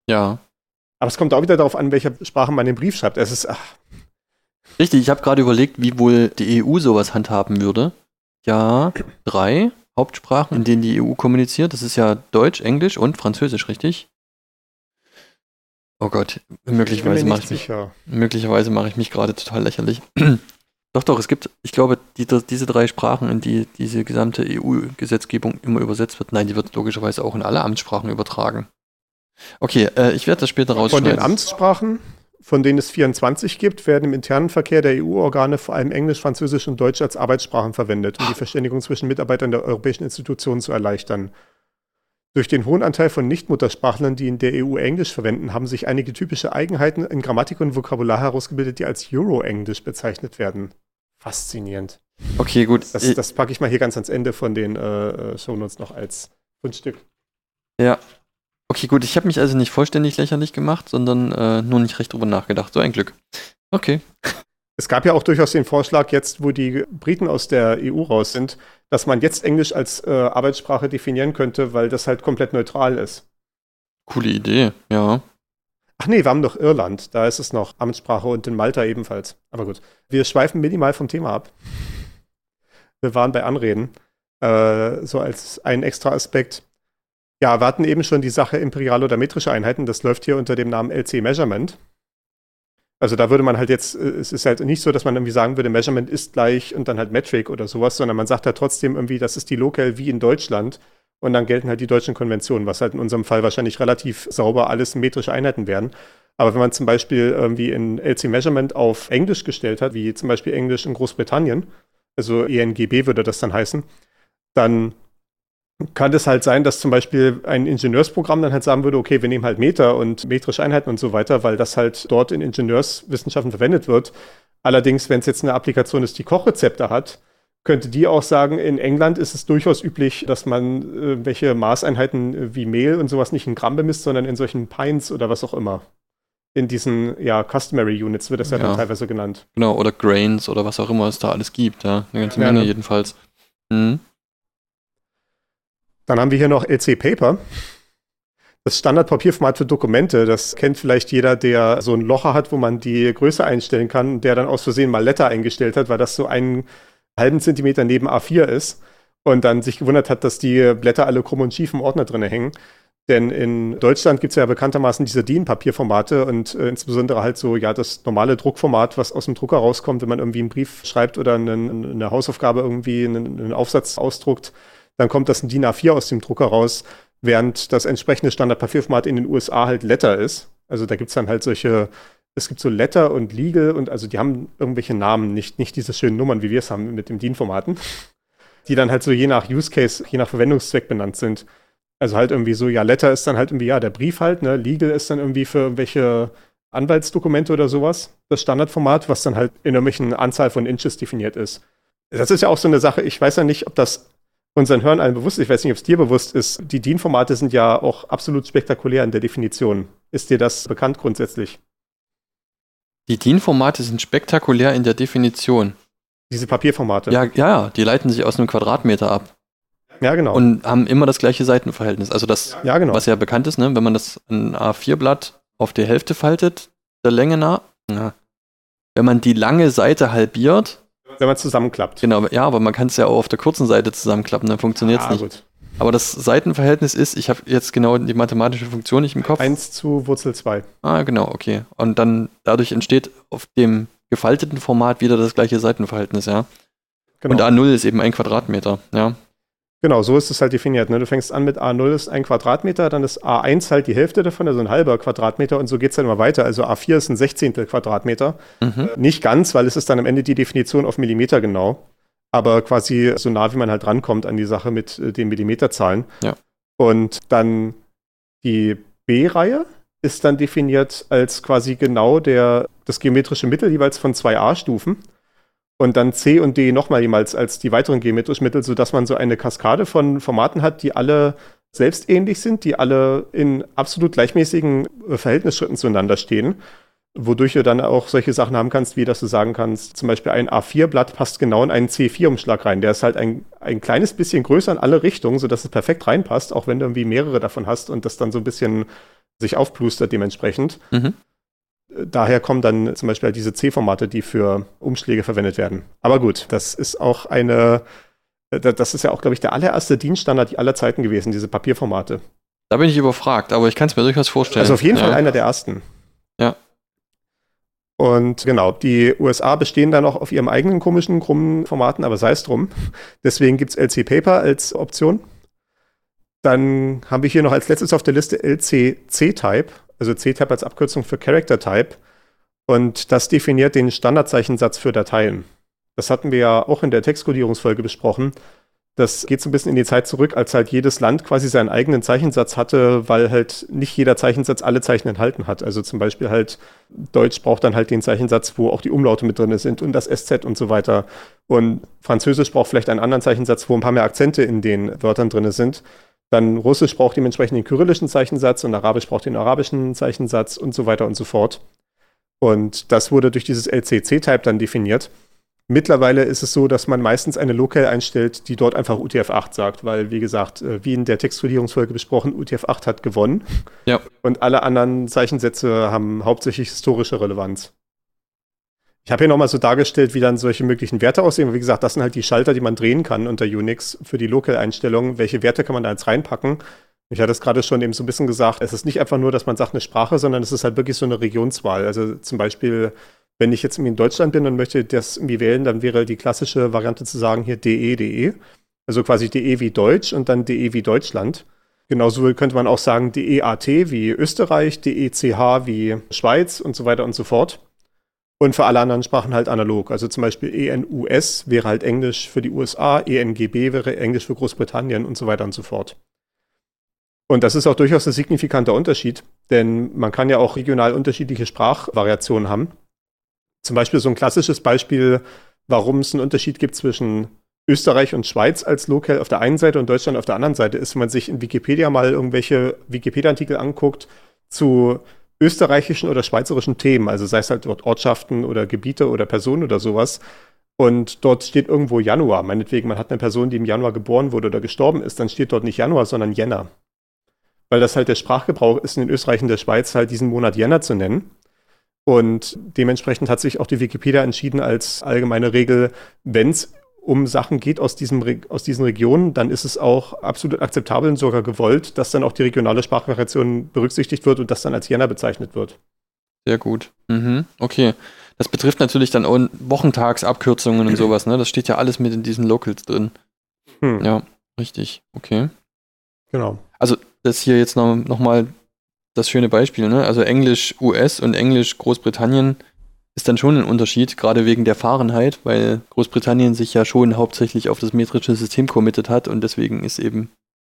S2: Ja.
S1: Aber es kommt auch wieder darauf an, welcher Sprache man den Brief schreibt. Es ist, ach,
S2: Richtig, ich habe gerade überlegt, wie wohl die EU sowas handhaben würde. Ja, drei Hauptsprachen, in denen die EU kommuniziert. Das ist ja Deutsch, Englisch und Französisch, richtig? Oh Gott, möglicherweise mache ich mache ich mich gerade total lächerlich. Doch, doch, es gibt, ich glaube, die, diese drei Sprachen, in die diese gesamte EU-Gesetzgebung immer übersetzt wird, nein, die wird logischerweise auch in alle Amtssprachen übertragen. Okay, äh, ich werde das später
S1: Von
S2: rausschneiden.
S1: den Amtssprachen, von denen es 24 gibt, werden im internen Verkehr der EU-Organe vor allem Englisch, Französisch und Deutsch als Arbeitssprachen verwendet, um die Verständigung zwischen Mitarbeitern der europäischen Institutionen zu erleichtern. Durch den hohen Anteil von Nichtmuttersprachlern, die in der EU Englisch verwenden, haben sich einige typische Eigenheiten in Grammatik und Vokabular herausgebildet, die als Euro-Englisch bezeichnet werden. Faszinierend.
S2: Okay, gut.
S1: Das, das packe ich mal hier ganz ans Ende von den äh, äh Shownotes noch als Fundstück.
S2: Ja. Okay, gut. Ich habe mich also nicht vollständig lächerlich gemacht, sondern äh, nur nicht recht drüber nachgedacht. So ein Glück. Okay.
S1: Es gab ja auch durchaus den Vorschlag, jetzt, wo die Briten aus der EU raus sind, dass man jetzt Englisch als äh, Arbeitssprache definieren könnte, weil das halt komplett neutral ist.
S2: Coole Idee, ja.
S1: Ach nee, wir haben doch Irland, da ist es noch Amtssprache und in Malta ebenfalls. Aber gut, wir schweifen minimal vom Thema ab. Wir waren bei Anreden, äh, so als ein extra Aspekt. Ja, wir hatten eben schon die Sache imperial oder metrische Einheiten, das läuft hier unter dem Namen LC Measurement. Also da würde man halt jetzt, äh, es ist halt nicht so, dass man irgendwie sagen würde, Measurement ist gleich und dann halt Metric oder sowas, sondern man sagt halt trotzdem irgendwie, das ist die Local wie in Deutschland und dann gelten halt die deutschen Konventionen, was halt in unserem Fall wahrscheinlich relativ sauber alles metrische Einheiten werden. Aber wenn man zum Beispiel irgendwie in LC Measurement auf Englisch gestellt hat, wie zum Beispiel Englisch in Großbritannien, also ENGB würde das dann heißen, dann kann es halt sein, dass zum Beispiel ein Ingenieursprogramm dann halt sagen würde, okay, wir nehmen halt Meter und metrische Einheiten und so weiter, weil das halt dort in Ingenieurswissenschaften verwendet wird. Allerdings, wenn es jetzt eine Applikation ist, die Kochrezepte hat, könnte die auch sagen, in England ist es durchaus üblich, dass man äh, welche Maßeinheiten äh, wie Mehl und sowas nicht in Gramm bemisst, sondern in solchen Pints oder was auch immer. In diesen, ja, Customary Units wird das ja, ja dann teilweise genannt.
S2: Genau, oder Grains oder was auch immer es da alles gibt, ja. Eine ganze Menge ja, ne? jedenfalls. Mhm.
S1: Dann haben wir hier noch LC Paper. Das Standardpapierformat für Dokumente, das kennt vielleicht jeder, der so ein Locher hat, wo man die Größe einstellen kann, der dann aus Versehen mal Letter eingestellt hat, weil das so einen halben Zentimeter neben A4 ist und dann sich gewundert hat, dass die Blätter alle krumm und schief im Ordner drin hängen. Denn in Deutschland gibt es ja bekanntermaßen diese DIN-Papierformate und äh, insbesondere halt so, ja, das normale Druckformat, was aus dem Drucker rauskommt, wenn man irgendwie einen Brief schreibt oder einen, eine Hausaufgabe irgendwie, einen, einen Aufsatz ausdruckt, dann kommt das in DIN A4 aus dem Drucker raus, während das entsprechende Standardpapierformat in den USA halt Letter ist. Also da gibt es dann halt solche, es gibt so Letter und Legal und also die haben irgendwelche Namen, nicht, nicht diese schönen Nummern, wie wir es haben mit dem DIN-Formaten, die dann halt so je nach Use Case, je nach Verwendungszweck benannt sind. Also halt irgendwie so, ja, Letter ist dann halt irgendwie, ja, der Brief halt, ne? Legal ist dann irgendwie für irgendwelche Anwaltsdokumente oder sowas, das Standardformat, was dann halt in irgendwelchen Anzahl von Inches definiert ist. Das ist ja auch so eine Sache, ich weiß ja nicht, ob das unseren Hörern allen bewusst ist, ich weiß nicht, ob es dir bewusst ist, die DIN-Formate sind ja auch absolut spektakulär in der Definition. Ist dir das bekannt grundsätzlich?
S2: Die DIN-Formate sind spektakulär in der Definition.
S1: Diese Papierformate.
S2: Ja, ja, die leiten sich aus einem Quadratmeter ab.
S1: Ja, genau.
S2: Und haben immer das gleiche Seitenverhältnis. Also das,
S1: ja, genau.
S2: was ja bekannt ist, ne? wenn man das ein A4-Blatt auf die Hälfte faltet, der Länge nach, ja. wenn man die lange Seite halbiert,
S1: wenn man zusammenklappt.
S2: Genau, ja, aber man kann es ja auch auf der kurzen Seite zusammenklappen, dann funktioniert es ah, nicht. Gut. Aber das Seitenverhältnis ist, ich habe jetzt genau die mathematische Funktion nicht im Kopf.
S1: 1 zu Wurzel 2.
S2: Ah, genau, okay. Und dann dadurch entsteht auf dem gefalteten Format wieder das gleiche Seitenverhältnis, ja. Genau. Und A0 ist eben ein Quadratmeter, ja.
S1: Genau, so ist es halt definiert. Ne? Du fängst an mit A0 ist ein Quadratmeter, dann ist A1 halt die Hälfte davon, also ein halber Quadratmeter und so geht es dann immer weiter. Also A4 ist ein Sechzehntel Quadratmeter. Mhm. Äh, nicht ganz, weil es ist dann am Ende die Definition auf Millimeter genau, aber quasi so nah, wie man halt rankommt an die Sache mit äh, den Millimeterzahlen.
S2: Ja.
S1: Und dann die B-Reihe ist dann definiert als quasi genau der, das geometrische Mittel jeweils von zwei A-Stufen und dann C und D nochmal jemals als die weiteren geometrischen Mittel, sodass man so eine Kaskade von Formaten hat, die alle selbstähnlich sind, die alle in absolut gleichmäßigen äh, Verhältnisschritten zueinander stehen, wodurch du dann auch solche Sachen haben kannst, wie dass du sagen kannst, zum Beispiel ein A4-Blatt passt genau in einen C4-Umschlag rein. Der ist halt ein, ein kleines bisschen größer in alle Richtungen, sodass es perfekt reinpasst, auch wenn du irgendwie mehrere davon hast und das dann so ein bisschen sich aufplustert dementsprechend. Mhm daher kommen dann zum Beispiel diese C-Formate, die für Umschläge verwendet werden. Aber gut, das ist auch eine, äh, das ist ja auch, glaube ich, der allererste Dienststandard aller Zeiten gewesen, diese Papierformate.
S2: Da bin ich überfragt, aber ich kann es mir durchaus vorstellen.
S1: Also auf jeden ja. Fall einer der ersten.
S2: Ja.
S1: Und genau, die USA bestehen da noch auf ihrem eigenen komischen, krummen Formaten, aber sei es drum. Deswegen gibt es LC Paper als Option. Dann haben wir hier noch als letztes auf der Liste LC C-Type also CType als Abkürzung für Character Type. Und das definiert den Standardzeichensatz für Dateien. Das hatten wir ja auch in der Textkodierungsfolge besprochen, Das geht so ein bisschen in die Zeit zurück, als halt jedes Land quasi seinen eigenen Zeichensatz hatte, weil halt nicht jeder Zeichensatz alle Zeichen enthalten hat. Also zum Beispiel halt Deutsch braucht dann halt den Zeichensatz, wo auch die Umlaute mit drin sind und das SZ und so weiter. Und Französisch braucht vielleicht einen anderen Zeichensatz, wo ein paar mehr Akzente in den Wörtern drin sind. Dann Russisch braucht dementsprechend den kyrillischen Zeichensatz und Arabisch braucht den arabischen Zeichensatz und so weiter und so fort. Und das wurde durch dieses LCC-Type dann definiert. Mittlerweile ist es so, dass man meistens eine Locale einstellt, die dort einfach UTF-8 sagt, weil, wie gesagt, äh, wie in der Textkodierungsfolge besprochen, UTF-8 hat gewonnen.
S2: Ja.
S1: Und alle anderen Zeichensätze haben hauptsächlich historische Relevanz. Ich habe hier nochmal so dargestellt, wie dann solche möglichen Werte aussehen. Wie gesagt, das sind halt die Schalter, die man drehen kann unter Unix für die Local-Einstellungen. Welche Werte kann man da jetzt reinpacken? Ich hatte es gerade schon eben so ein bisschen gesagt, es ist nicht einfach nur, dass man sagt eine Sprache, sondern es ist halt wirklich so eine Regionswahl. Also zum Beispiel wenn ich jetzt in Deutschland bin und möchte das irgendwie wählen, dann wäre die klassische Variante zu sagen hier DE, DE. Also quasi DE wie Deutsch und dann DE wie Deutschland. Genauso könnte man auch sagen DEAT wie Österreich, DECH wie Schweiz und so weiter und so fort. Und für alle anderen Sprachen halt analog. Also zum Beispiel ENUS wäre halt Englisch für die USA, ENGB wäre Englisch für Großbritannien und so weiter und so fort. Und das ist auch durchaus ein signifikanter Unterschied, denn man kann ja auch regional unterschiedliche Sprachvariationen haben. Zum Beispiel so ein klassisches Beispiel, warum es einen Unterschied gibt zwischen Österreich und Schweiz als Lokal auf der einen Seite und Deutschland auf der anderen Seite ist, wenn man sich in Wikipedia mal irgendwelche Wikipedia-Artikel anguckt zu österreichischen oder schweizerischen Themen, also sei es halt dort Ortschaften oder Gebiete oder Personen oder sowas. Und dort steht irgendwo Januar. Meinetwegen, man hat eine Person, die im Januar geboren wurde oder gestorben ist, dann steht dort nicht Januar, sondern Jänner. Weil das halt der Sprachgebrauch ist in Österreich und der Schweiz halt diesen Monat Jänner zu nennen. Und dementsprechend hat sich auch die Wikipedia entschieden als allgemeine Regel, wenn es um Sachen geht aus, diesem, aus diesen Regionen, dann ist es auch absolut akzeptabel und sogar gewollt, dass dann auch die regionale Sprachvariation berücksichtigt wird und das dann als Jänner bezeichnet wird.
S2: Sehr gut. Mhm. Okay. Das betrifft natürlich dann auch Wochentagsabkürzungen und sowas, ne? Das steht ja alles mit in diesen Locals drin. Hm. Ja, richtig. Okay.
S1: Genau.
S2: Also, das hier jetzt noch, noch mal das schöne Beispiel, ne? Also Englisch US und Englisch Großbritannien ist dann schon ein Unterschied, gerade wegen der Fahrenheit, weil Großbritannien sich ja schon hauptsächlich auf das metrische System committed hat und deswegen ist eben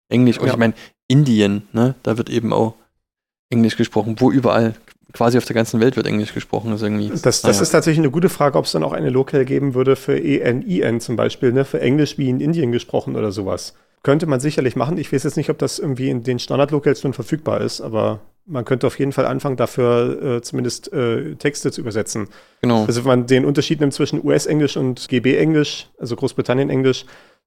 S2: Englisch, und ja. ich meine, Indien, ne, da wird eben auch Englisch gesprochen, wo überall, quasi auf der ganzen Welt wird Englisch gesprochen. Ist irgendwie,
S1: das das naja. ist tatsächlich eine gute Frage, ob es dann auch eine Local geben würde für ENIN zum Beispiel, ne, für Englisch wie in Indien gesprochen oder sowas. Könnte man sicherlich machen. Ich weiß jetzt nicht, ob das irgendwie in den Standard-Locals schon verfügbar ist, aber man könnte auf jeden Fall anfangen, dafür äh, zumindest äh, Texte zu übersetzen.
S2: Genau.
S1: Also wenn man den Unterschied nimmt zwischen US-Englisch und GB-Englisch, also Großbritannien-Englisch,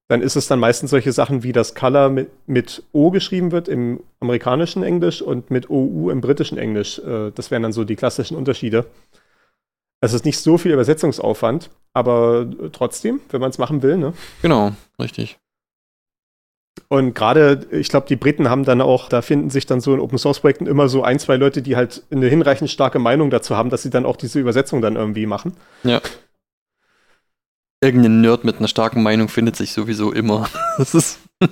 S1: dann ist es dann meistens solche Sachen wie das Color mit, mit O geschrieben wird im amerikanischen Englisch und mit OU im britischen Englisch. Äh, das wären dann so die klassischen Unterschiede. Es ist nicht so viel Übersetzungsaufwand, aber trotzdem, wenn man es machen will, ne?
S2: Genau, richtig.
S1: Und gerade, ich glaube, die Briten haben dann auch, da finden sich dann so in Open Source Projekten immer so ein, zwei Leute, die halt eine hinreichend starke Meinung dazu haben, dass sie dann auch diese Übersetzung dann irgendwie machen.
S2: Ja. Irgendein Nerd mit einer starken Meinung findet sich sowieso immer. Das ist.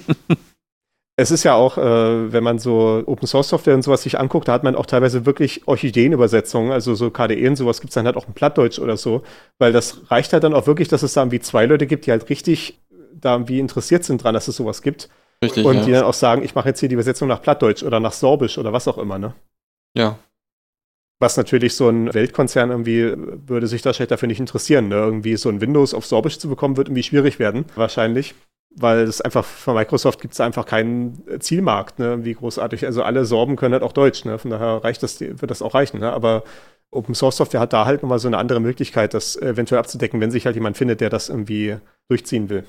S1: es ist ja auch, äh, wenn man so Open Source Software und sowas sich anguckt, da hat man auch teilweise wirklich Orchideenübersetzungen, also so KDE und sowas gibt es dann halt auch in Plattdeutsch oder so, weil das reicht halt dann auch wirklich, dass es da irgendwie zwei Leute gibt, die halt richtig da irgendwie interessiert sind dran, dass es sowas gibt.
S2: Richtig,
S1: und ja. die dann auch sagen, ich mache jetzt hier die Übersetzung nach Plattdeutsch oder nach Sorbisch oder was auch immer, ne?
S2: Ja.
S1: Was natürlich so ein Weltkonzern irgendwie würde sich da dafür nicht interessieren. Ne? Irgendwie so ein Windows auf Sorbisch zu bekommen, wird irgendwie schwierig werden, wahrscheinlich. Weil es einfach von Microsoft gibt es einfach keinen Zielmarkt, ne? Wie großartig. Also alle Sorben können halt auch Deutsch, ne? Von daher reicht das, wird das auch reichen, ne? Aber Open Source Software hat da halt nochmal so eine andere Möglichkeit, das eventuell abzudecken, wenn sich halt jemand findet, der das irgendwie durchziehen will.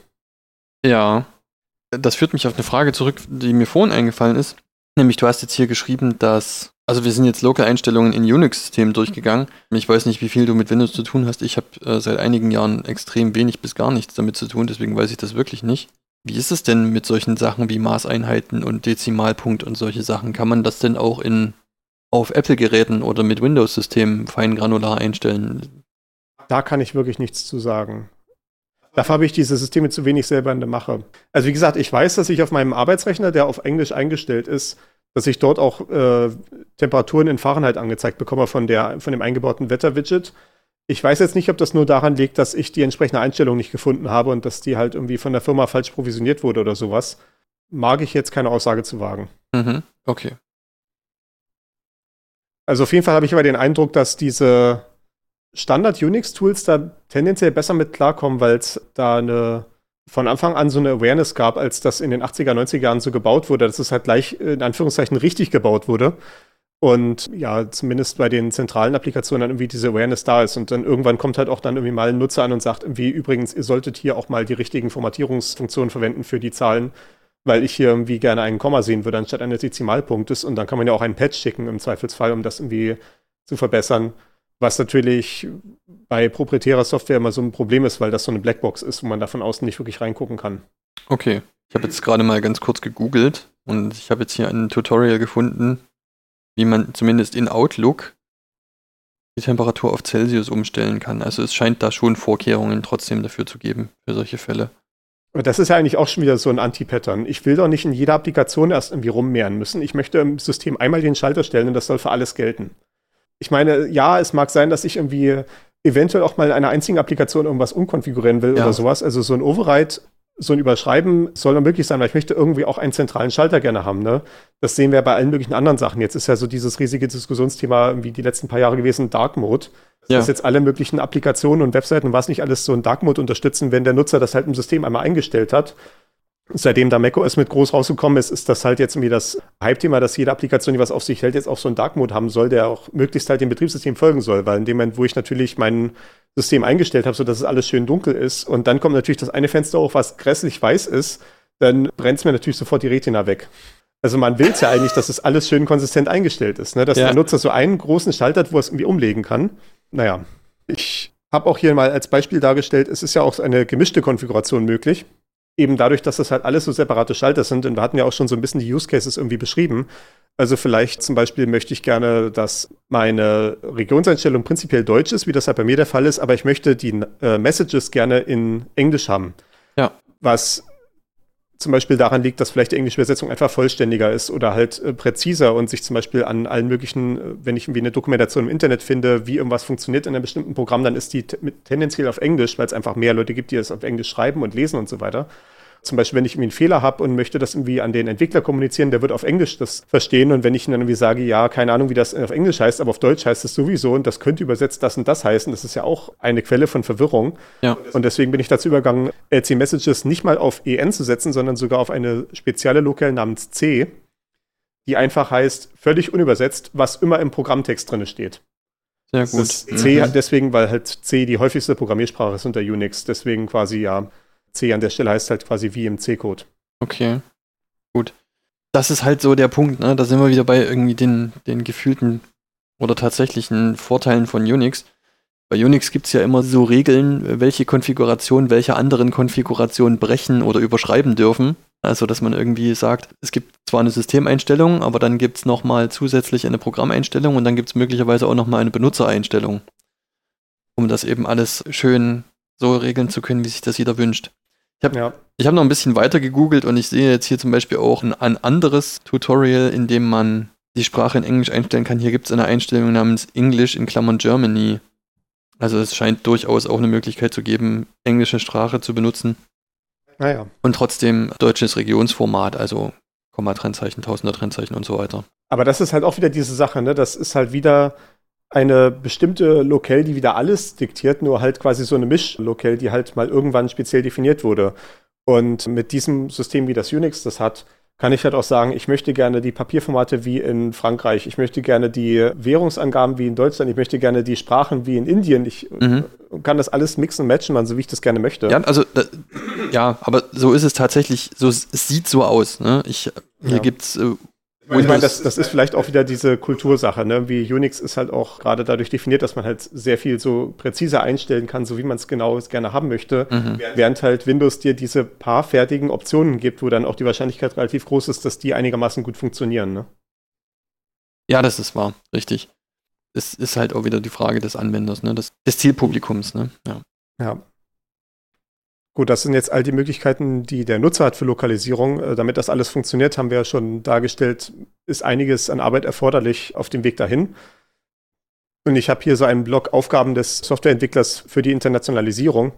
S2: Ja, das führt mich auf eine Frage zurück, die mir vorhin eingefallen ist. Nämlich, du hast jetzt hier geschrieben, dass, also wir sind jetzt Local-Einstellungen in Unix-Systemen durchgegangen. Ich weiß nicht, wie viel du mit Windows zu tun hast. Ich habe äh, seit einigen Jahren extrem wenig bis gar nichts damit zu tun, deswegen weiß ich das wirklich nicht. Wie ist es denn mit solchen Sachen wie Maßeinheiten und Dezimalpunkt und solche Sachen? Kann man das denn auch in auf Apple-Geräten oder mit Windows-Systemen fein granular einstellen?
S1: Da kann ich wirklich nichts zu sagen. Dafür habe ich diese Systeme zu wenig selber in der Mache. Also wie gesagt, ich weiß, dass ich auf meinem Arbeitsrechner, der auf Englisch eingestellt ist, dass ich dort auch äh, Temperaturen in Fahrenheit angezeigt bekomme von, der, von dem eingebauten Wetter-Widget. Ich weiß jetzt nicht, ob das nur daran liegt, dass ich die entsprechende Einstellung nicht gefunden habe und dass die halt irgendwie von der Firma falsch provisioniert wurde oder sowas. Mag ich jetzt keine Aussage zu wagen.
S2: Mhm. Okay.
S1: Also auf jeden Fall habe ich aber den Eindruck, dass diese Standard-Unix-Tools da tendenziell besser mit klarkommen, weil es da eine von Anfang an so eine Awareness gab, als das in den 80er, 90er Jahren so gebaut wurde, dass es halt gleich in Anführungszeichen richtig gebaut wurde. Und ja, zumindest bei den zentralen Applikationen dann irgendwie diese Awareness da ist. Und dann irgendwann kommt halt auch dann irgendwie mal ein Nutzer an und sagt irgendwie, übrigens, ihr solltet hier auch mal die richtigen Formatierungsfunktionen verwenden für die Zahlen, weil ich hier irgendwie gerne einen Komma sehen würde, anstatt eines Dezimalpunktes. Und dann kann man ja auch einen Patch schicken im Zweifelsfall, um das irgendwie zu verbessern. Was natürlich bei proprietärer Software immer so ein Problem ist, weil das so eine Blackbox ist, wo man da von außen nicht wirklich reingucken kann.
S2: Okay. Ich habe jetzt gerade mal ganz kurz gegoogelt und ich habe jetzt hier ein Tutorial gefunden, wie man zumindest in Outlook die Temperatur auf Celsius umstellen kann. Also es scheint da schon Vorkehrungen trotzdem dafür zu geben, für solche Fälle.
S1: Aber das ist ja eigentlich auch schon wieder so ein Anti-Pattern. Ich will doch nicht in jeder Applikation erst irgendwie rummehren müssen. Ich möchte im System einmal den Schalter stellen und das soll für alles gelten ich meine, ja, es mag sein, dass ich irgendwie eventuell auch mal in einer einzigen Applikation irgendwas umkonfigurieren will ja. oder sowas. Also so ein Override, so ein Überschreiben soll dann möglich sein, weil ich möchte irgendwie auch einen zentralen Schalter gerne haben. Ne? Das sehen wir bei allen möglichen anderen Sachen. Jetzt ist ja so dieses riesige Diskussionsthema wie die letzten paar Jahre gewesen, Dark Mode. Ja. Dass jetzt alle möglichen Applikationen und Webseiten und was nicht alles so ein Dark Mode unterstützen, wenn der Nutzer das halt im System einmal eingestellt hat seitdem da macOS mit groß rausgekommen ist, ist das halt jetzt irgendwie das Hype-Thema, dass jede Applikation, die was auf sich hält, jetzt auch so einen Dark Mode haben soll, der auch möglichst halt dem Betriebssystem folgen soll. Weil in dem Moment, wo ich natürlich mein System eingestellt habe, sodass es alles schön dunkel ist, und dann kommt natürlich das eine Fenster hoch, was grässlich weiß ist, dann brennt es mir natürlich sofort die Retina weg. Also man will es ja eigentlich, dass es alles schön konsistent eingestellt ist, ne? dass ja. der Nutzer so einen großen Schalter hat, wo er es irgendwie umlegen kann. Naja, ich habe auch hier mal als Beispiel dargestellt, es ist ja auch eine gemischte Konfiguration möglich eben dadurch, dass das halt alles so separate Schalter sind, und wir hatten ja auch schon so ein bisschen die Use Cases irgendwie beschrieben. Also vielleicht zum Beispiel möchte ich gerne, dass meine Regionseinstellung prinzipiell deutsch ist, wie das halt bei mir der Fall ist, aber ich möchte die äh, Messages gerne in Englisch haben.
S2: Ja.
S1: Was zum Beispiel daran liegt, dass vielleicht die englische Übersetzung einfach vollständiger ist oder halt äh, präziser und sich zum Beispiel an allen möglichen, äh, wenn ich irgendwie eine Dokumentation im Internet finde, wie irgendwas funktioniert in einem bestimmten Programm, dann ist die tendenziell auf Englisch, weil es einfach mehr Leute gibt, die es auf Englisch schreiben und lesen und so weiter. Zum Beispiel, wenn ich irgendwie einen Fehler habe und möchte das irgendwie an den Entwickler kommunizieren, der wird auf Englisch das verstehen. Und wenn ich dann irgendwie sage, ja, keine Ahnung, wie das auf Englisch heißt, aber auf Deutsch heißt es sowieso und das könnte übersetzt das und das heißen, das ist ja auch eine Quelle von Verwirrung.
S2: Ja.
S1: Und deswegen bin ich dazu übergegangen, LC Messages nicht mal auf EN zu setzen, sondern sogar auf eine spezielle Lokal namens C, die einfach heißt, völlig unübersetzt, was immer im Programmtext drin steht.
S2: Sehr gut.
S1: Das C mhm. deswegen, weil halt C die häufigste Programmiersprache ist unter Unix. Deswegen quasi ja C an der Stelle heißt halt quasi wie im C-Code.
S2: Okay. Gut. Das ist halt so der Punkt, ne? Da sind wir wieder bei irgendwie den, den gefühlten oder tatsächlichen Vorteilen von Unix. Bei Unix gibt es ja immer so Regeln, welche Konfigurationen welche anderen Konfigurationen brechen oder überschreiben dürfen. Also, dass man irgendwie sagt, es gibt zwar eine Systemeinstellung, aber dann gibt es nochmal zusätzlich eine Programmeinstellung und dann gibt es möglicherweise auch nochmal eine Benutzereinstellung, um das eben alles schön so regeln zu können, wie sich das jeder wünscht. Ich habe ja. hab noch ein bisschen weiter gegoogelt und ich sehe jetzt hier zum Beispiel auch ein, ein anderes Tutorial, in dem man die Sprache in Englisch einstellen kann. Hier gibt es eine Einstellung namens English in Klammern Germany. Also es scheint durchaus auch eine Möglichkeit zu geben, englische Sprache zu benutzen.
S1: Naja. Ah
S2: und trotzdem deutsches Regionsformat, also Komma-Trennzeichen, Tausender-Trennzeichen und so weiter.
S1: Aber das ist halt auch wieder diese Sache, ne? Das ist halt wieder eine bestimmte Locale, die wieder alles diktiert, nur halt quasi so eine Misch-Locale, die halt mal irgendwann speziell definiert wurde. Und mit diesem System, wie das Unix das hat, kann ich halt auch sagen, ich möchte gerne die Papierformate wie in Frankreich, ich möchte gerne die Währungsangaben wie in Deutschland, ich möchte gerne die Sprachen wie in Indien. Ich mhm. kann das alles mixen und matchen, so wie ich das gerne möchte.
S2: Ja, also da, ja, aber so ist es tatsächlich, so es sieht so aus. Ne? Ich, hier ja. gibt es äh,
S1: ich meine, das, das ist vielleicht auch wieder diese Kultursache. Ne? Wie Unix ist halt auch gerade dadurch definiert, dass man halt sehr viel so präzise einstellen kann, so wie man es genau gerne haben möchte. Mhm. Während halt Windows dir diese paar fertigen Optionen gibt, wo dann auch die Wahrscheinlichkeit relativ groß ist, dass die einigermaßen gut funktionieren. Ne?
S2: Ja, das ist wahr, richtig. Es ist halt auch wieder die Frage des Anwenders, ne? des, des Zielpublikums. Ne? Ja.
S1: ja. Gut, das sind jetzt all die Möglichkeiten, die der Nutzer hat für Lokalisierung. Äh, damit das alles funktioniert, haben wir ja schon dargestellt, ist einiges an Arbeit erforderlich auf dem Weg dahin. Und ich habe hier so einen Blog Aufgaben des Softwareentwicklers für die Internationalisierung.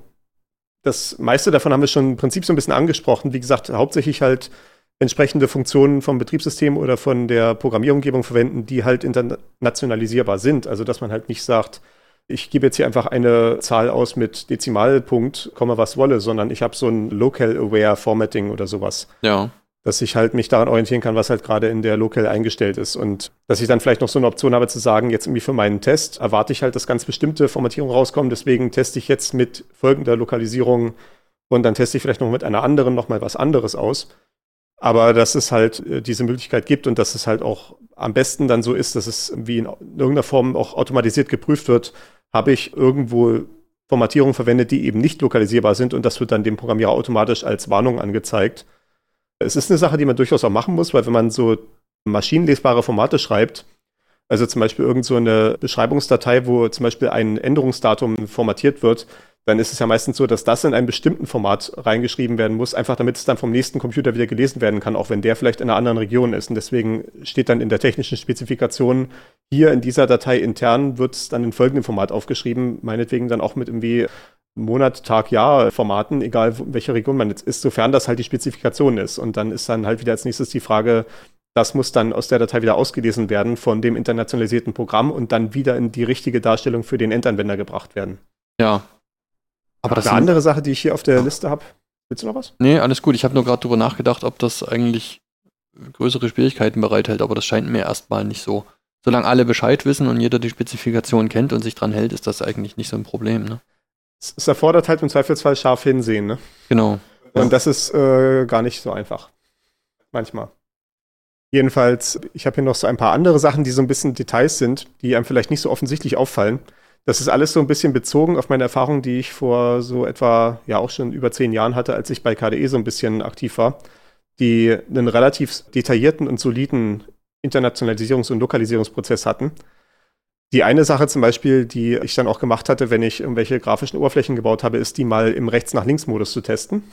S1: Das meiste davon haben wir schon im Prinzip so ein bisschen angesprochen. Wie gesagt, hauptsächlich halt entsprechende Funktionen vom Betriebssystem oder von der Programmierumgebung verwenden, die halt internationalisierbar sind. Also dass man halt nicht sagt, ich gebe jetzt hier einfach eine Zahl aus mit Dezimalpunkt, komme was wolle, sondern ich habe so ein Local Aware Formatting oder sowas.
S2: Ja.
S1: Dass ich halt mich daran orientieren kann, was halt gerade in der Local eingestellt ist. Und dass ich dann vielleicht noch so eine Option habe zu sagen, jetzt irgendwie für meinen Test erwarte ich halt, dass ganz bestimmte Formatierungen rauskommen. Deswegen teste ich jetzt mit folgender Lokalisierung und dann teste ich vielleicht noch mit einer anderen nochmal was anderes aus. Aber dass es halt äh, diese Möglichkeit gibt und dass es halt auch am besten dann so ist, dass es wie in irgendeiner Form auch automatisiert geprüft wird, habe ich irgendwo Formatierungen verwendet, die eben nicht lokalisierbar sind und das wird dann dem Programmierer automatisch als Warnung angezeigt. Es ist eine Sache, die man durchaus auch machen muss, weil wenn man so maschinenlesbare Formate schreibt, also zum Beispiel irgend so eine Beschreibungsdatei, wo zum Beispiel ein Änderungsdatum formatiert wird, dann ist es ja meistens so, dass das in einem bestimmten Format reingeschrieben werden muss, einfach damit es dann vom nächsten Computer wieder gelesen werden kann, auch wenn der vielleicht in einer anderen Region ist. Und deswegen steht dann in der technischen Spezifikation, hier in dieser Datei intern wird es dann in folgendem Format aufgeschrieben, meinetwegen dann auch mit irgendwie Monat, Tag, Jahr Formaten, egal in welcher Region man jetzt ist, sofern das halt die Spezifikation ist. Und dann ist dann halt wieder als nächstes die Frage, das muss dann aus der Datei wieder ausgelesen werden von dem internationalisierten Programm und dann wieder in die richtige Darstellung für den Endanwender gebracht werden.
S2: Ja,
S1: aber das Eine andere Sache, die ich hier auf der Liste habe. Willst du noch was?
S2: Nee, alles gut. Ich habe nur gerade darüber nachgedacht, ob das eigentlich größere Schwierigkeiten bereithält, aber das scheint mir erstmal nicht so. Solange alle Bescheid wissen und jeder die Spezifikation kennt und sich dran hält, ist das eigentlich nicht so ein Problem. Ne?
S1: Es, erfordert halt im Zweifelsfall scharf hinsehen. Ne?
S2: Genau.
S1: Und ja. das ist äh, gar nicht so einfach. Manchmal. Jedenfalls, ich habe hier noch so ein paar andere Sachen, die so ein bisschen Details sind, die einem vielleicht nicht so offensichtlich auffallen. Das ist alles so ein bisschen bezogen auf meine Erfahrung, die ich vor so etwa, ja auch schon über zehn Jahren hatte, als ich bei KDE so ein bisschen aktiv war, die einen relativ detaillierten und soliden Internationalisierungs- und Lokalisierungsprozess hatten. Die eine Sache zum Beispiel, die ich dann auch gemacht hatte, wenn ich irgendwelche grafischen Oberflächen gebaut habe, ist die mal im Rechts-nach-Links-Modus zu testen.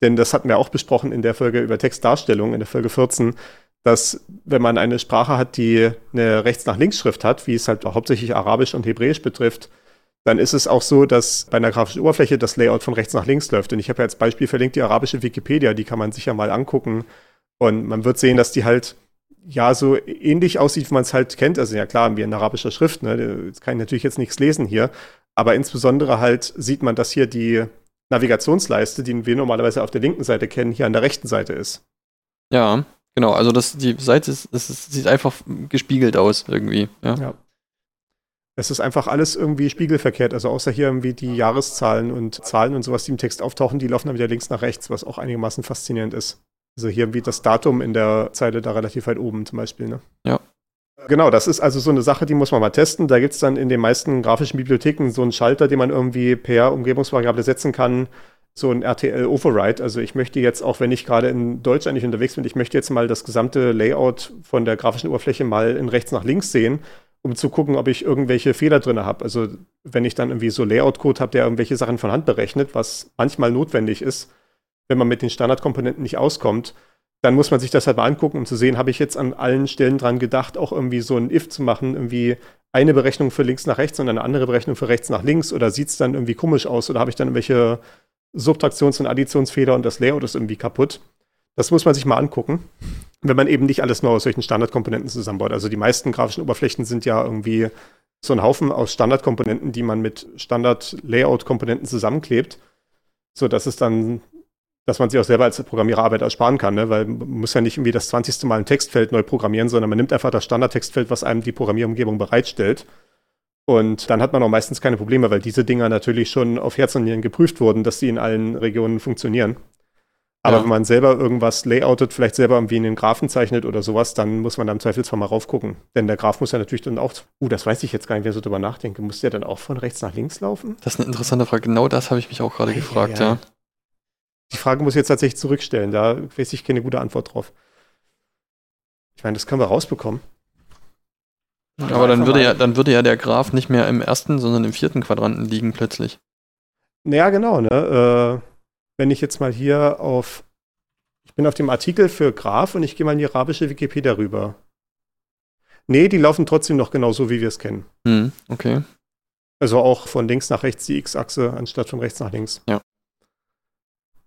S1: Denn das hatten wir auch besprochen in der Folge über Textdarstellung, in der Folge 14, dass wenn man eine Sprache hat, die eine Rechts-nach-Links-Schrift hat, wie es halt hauptsächlich Arabisch und Hebräisch betrifft, dann ist es auch so, dass bei einer grafischen Oberfläche das Layout von rechts nach links läuft. Und ich habe ja als Beispiel verlinkt die arabische Wikipedia, die kann man sich ja mal angucken. Und man wird sehen, dass die halt ja so ähnlich aussieht, wie man es halt kennt. Also ja klar, wie in arabischer Schrift, ne? Das kann ich natürlich jetzt nichts lesen hier. Aber insbesondere halt sieht man, dass hier die Navigationsleiste, die wir normalerweise auf der linken Seite kennen, hier an der rechten Seite ist.
S2: Ja, Genau, also das, die Seite ist, das ist, sieht einfach gespiegelt aus irgendwie. Ja. ja.
S1: Es ist einfach alles irgendwie spiegelverkehrt. Also außer hier irgendwie die Jahreszahlen und Zahlen und sowas, die im Text auftauchen, die laufen dann wieder links nach rechts, was auch einigermaßen faszinierend ist. Also hier irgendwie das Datum in der Zeile da relativ weit oben zum Beispiel. Ne?
S2: Ja.
S1: Genau, das ist also so eine Sache, die muss man mal testen. Da gibt es dann in den meisten grafischen Bibliotheken so einen Schalter, den man irgendwie per Umgebungsvariable setzen kann, so ein RTL-Override. Also ich möchte jetzt, auch wenn ich gerade in Deutsch eigentlich unterwegs bin, ich möchte jetzt mal das gesamte Layout von der grafischen Oberfläche mal in rechts nach links sehen, um zu gucken, ob ich irgendwelche Fehler drin habe. Also wenn ich dann irgendwie so Layout-Code habe, der irgendwelche Sachen von Hand berechnet, was manchmal notwendig ist, wenn man mit den Standardkomponenten nicht auskommt, dann muss man sich das halt mal angucken, um zu sehen, habe ich jetzt an allen Stellen dran gedacht, auch irgendwie so ein If zu machen, irgendwie eine Berechnung für links nach rechts und eine andere Berechnung für rechts nach links oder sieht es dann irgendwie komisch aus oder habe ich dann irgendwelche Subtraktions- und Additionsfehler und das Layout ist irgendwie kaputt. Das muss man sich mal angucken, wenn man eben nicht alles nur aus solchen Standardkomponenten zusammenbaut. Also die meisten grafischen Oberflächen sind ja irgendwie so ein Haufen aus Standardkomponenten, die man mit Standard-Layout-Komponenten zusammenklebt, sodass es dann, dass man sich auch selber als Programmierer Arbeit ersparen kann, ne? weil man muss ja nicht irgendwie das 20. Mal ein Textfeld neu programmieren, sondern man nimmt einfach das Standardtextfeld, was einem die Programmierumgebung bereitstellt und dann hat man auch meistens keine Probleme, weil diese Dinger natürlich schon auf Herz und Nieren geprüft wurden, dass die in allen Regionen funktionieren. Aber ja. wenn man selber irgendwas layoutet, vielleicht selber irgendwie in den Graphen zeichnet oder sowas, dann muss man da im Zweifelsfall mal raufgucken. Denn der Graph muss ja natürlich dann auch, uh, das weiß ich jetzt gar nicht, wer so drüber nachdenke, muss der dann auch von rechts nach links laufen?
S2: Das ist eine interessante Frage. Genau das habe ich mich auch gerade gefragt, ja, ja.
S1: Die Frage muss ich jetzt tatsächlich zurückstellen. Da weiß ich keine gute Antwort drauf. Ich meine, das können wir rausbekommen.
S2: Aber dann würde, ja, dann würde ja der Graph nicht mehr im ersten, sondern im vierten Quadranten liegen plötzlich.
S1: Naja, genau. Ne? Äh, wenn ich jetzt mal hier auf, ich bin auf dem Artikel für Graph und ich gehe mal in die arabische Wikipedia rüber. Nee, die laufen trotzdem noch genauso, wie wir es kennen.
S2: Hm, okay.
S1: Also auch von links nach rechts die X-Achse anstatt von rechts nach links.
S2: Ja.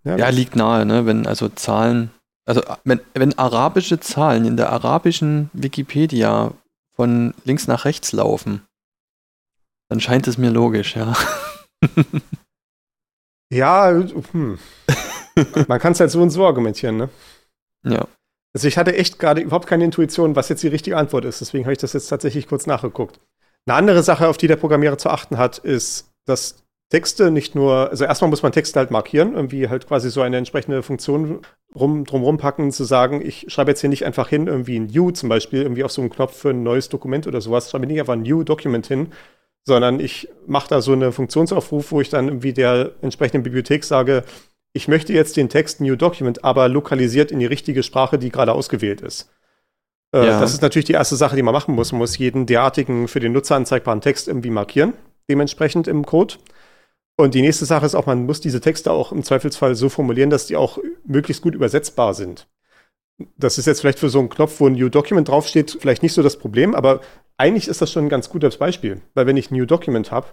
S1: Ja,
S2: Ja, liegt nahe, ne? Wenn also Zahlen, also wenn, wenn arabische Zahlen in der arabischen Wikipedia von links nach rechts laufen, dann scheint es mir logisch, ja.
S1: ja hm. man kann es halt so und so argumentieren, ne?
S2: Ja.
S1: Also ich hatte echt gerade überhaupt keine Intuition, was jetzt die richtige Antwort ist. Deswegen habe ich das jetzt tatsächlich kurz nachgeguckt. Eine andere Sache, auf die der Programmierer zu achten hat, ist, dass Texte nicht nur, also erstmal muss man Texte halt markieren, irgendwie halt quasi so eine entsprechende Funktion rum, drumrum packen, zu sagen, ich schreibe jetzt hier nicht einfach hin, irgendwie ein New zum Beispiel, irgendwie auf so einen Knopf für ein neues Dokument oder sowas, schreibe nicht einfach ein New Document hin, sondern ich mache da so eine Funktionsaufruf, wo ich dann irgendwie der entsprechenden Bibliothek sage, ich möchte jetzt den Text New Document, aber lokalisiert in die richtige Sprache, die gerade ausgewählt ist. Äh,
S2: Ja.
S1: Das ist natürlich die erste Sache, die man machen muss. Man muss jeden derartigen für den Nutzer anzeigbaren Text irgendwie markieren, dementsprechend im Code. Und die nächste Sache ist auch, man muss diese Texte auch im Zweifelsfall so formulieren, dass die auch möglichst gut übersetzbar sind. Das ist jetzt vielleicht für so einen Knopf, wo ein New Document draufsteht, vielleicht nicht so das Problem, aber eigentlich ist das schon ein ganz gutes Beispiel. Weil wenn ich New Document habe,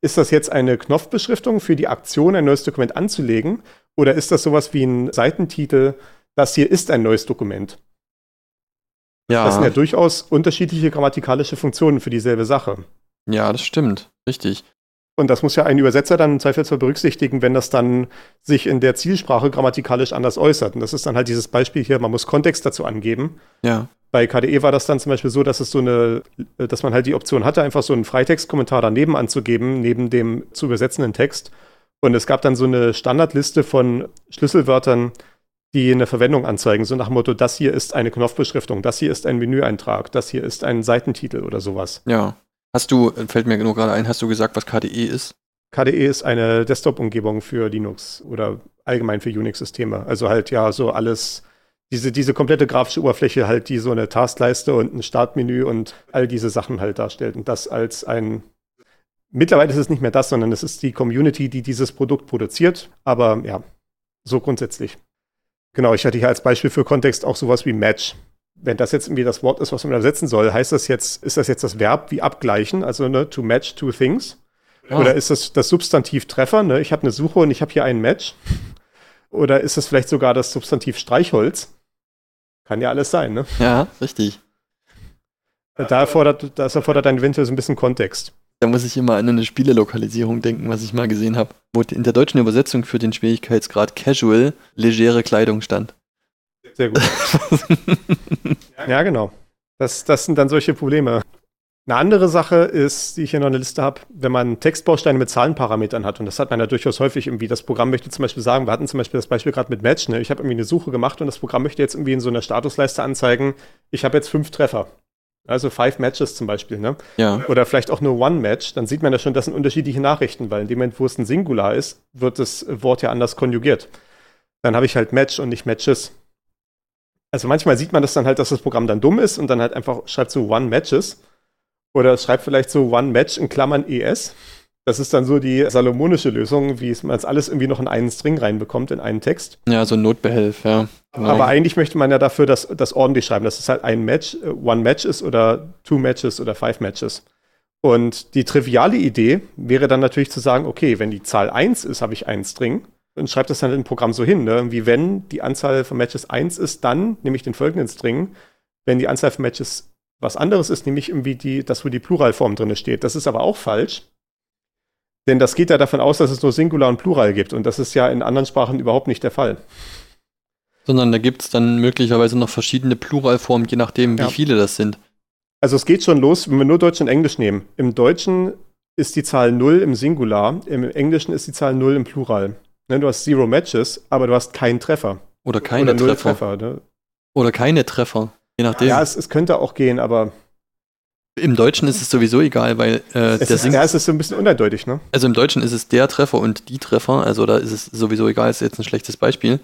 S1: ist das jetzt eine Knopfbeschriftung für die Aktion, ein neues Dokument anzulegen? Oder ist das sowas wie ein Seitentitel, das hier ist ein neues Dokument?
S2: Ja,
S1: Das sind ja durchaus unterschiedliche grammatikalische Funktionen für dieselbe Sache.
S2: ja, das stimmt. Richtig.
S1: Und das muss ja ein Übersetzer dann im Zweifelsfall berücksichtigen, wenn das dann sich in der Zielsprache grammatikalisch anders äußert. Und das ist dann halt dieses Beispiel hier, man muss Kontext dazu angeben.
S2: Ja.
S1: Bei KDE war das dann zum Beispiel so, dass es so eine, dass man halt die Option hatte, einfach so einen Freitextkommentar daneben anzugeben, neben dem zu übersetzenden Text. Und es gab dann so eine Standardliste von Schlüsselwörtern, die eine Verwendung anzeigen, so nach dem Motto, das hier ist eine Knopfbeschriftung, das hier ist ein Menüeintrag, das hier ist ein Seitentitel oder sowas.
S2: Ja. Hast du, fällt mir nur gerade ein, hast du gesagt, was KDE ist?
S1: KDE ist eine Desktop-Umgebung für Linux oder allgemein für Unix-Systeme. Also halt ja so alles, diese, diese komplette grafische Oberfläche halt, die so eine Taskleiste und ein Startmenü und all diese Sachen halt darstellt. Und das als ein, mittlerweile ist es nicht mehr das, sondern es ist die Community, die dieses Produkt produziert. Aber ja, so grundsätzlich. Genau, ich hatte hier als Beispiel für Kontext auch sowas wie Match. Wenn das jetzt irgendwie das Wort ist, was man übersetzen soll, heißt das jetzt, ist das jetzt das Verb wie abgleichen, also ne, to match two things?
S2: Ja.
S1: Oder ist das das Substantiv Treffer? Ne? Ich habe eine Suche und ich habe hier ein Match. Oder ist es vielleicht sogar das Substantiv Streichholz? Kann ja alles sein, ne?
S2: Ja, richtig.
S1: Da erfordert, das erfordert ein eventuell so ein bisschen Kontext.
S2: Da muss ich immer an eine Spielelokalisierung denken, was ich mal gesehen habe, wo in der deutschen Übersetzung für den Schwierigkeitsgrad Casual legere Kleidung stand.
S1: Sehr gut. ja, genau. Das, das sind dann solche Probleme. Eine andere Sache ist, die ich hier noch in der Liste habe, wenn man Textbausteine mit Zahlenparametern hat, und das hat man ja durchaus häufig irgendwie, das Programm möchte zum Beispiel sagen, wir hatten zum Beispiel das Beispiel gerade mit Match, ne? ich habe irgendwie eine Suche gemacht und das Programm möchte jetzt irgendwie in so einer Statusleiste anzeigen, ich habe jetzt fünf Treffer. Also five Matches zum Beispiel, ne?
S2: Ja.
S1: Oder vielleicht auch nur One Match, dann sieht man ja schon, das sind unterschiedliche Nachrichten, weil in dem Moment, wo es ein Singular ist, wird das Wort ja anders konjugiert. Dann habe ich halt Match und nicht Matches. Also manchmal sieht man das dann halt, dass das Programm dann dumm ist und dann halt einfach schreibt so One Matches. Oder schreibt vielleicht so One Match in Klammern ES. Das ist dann so die salomonische Lösung, wie man es alles irgendwie noch in einen String reinbekommt, in einen Text.
S2: Ja, so ein Notbehelf, ja. Genau.
S1: Aber eigentlich möchte man ja dafür das, das ordentlich schreiben, dass es halt ein Match, äh, One Match ist oder Two Matches oder Five Matches. Und die triviale Idee wäre dann natürlich zu sagen, okay, wenn die Zahl 1 ist, habe ich einen String und schreibe das dann im Programm so hin, ne? wie wenn die Anzahl von Matches 1 ist, dann nehme ich den folgenden String. Wenn die Anzahl von Matches was anderes ist, nämlich irgendwie die, das, wo die Pluralform drin steht. Das ist aber auch falsch. Denn das geht ja davon aus, dass es nur Singular und Plural gibt. Und das ist ja in anderen Sprachen überhaupt nicht der Fall.
S2: Sondern da gibt es dann möglicherweise noch verschiedene Pluralformen, je nachdem, wie
S1: Ja.
S2: viele das sind.
S1: Also es geht schon los, wenn wir nur Deutsch und Englisch nehmen. Im Deutschen ist die Zahl 0 im Singular, im Englischen ist die Zahl 0 im Plural. Ne, du hast Zero Matches, aber du hast keinen Treffer.
S2: Oder keine
S1: Oder null
S2: Treffer.
S1: ne?
S2: Oder keine Treffer. Je nachdem.
S1: Ja, es, es könnte auch gehen, aber
S2: Im Deutschen ist es sowieso egal, weil äh,
S1: es
S2: der
S1: ist,
S2: Sing
S1: ja, es ist so ein bisschen uneindeutig, ne?
S2: also im Deutschen ist es der Treffer und die Treffer, also da ist es sowieso egal, ist jetzt ein schlechtes Beispiel.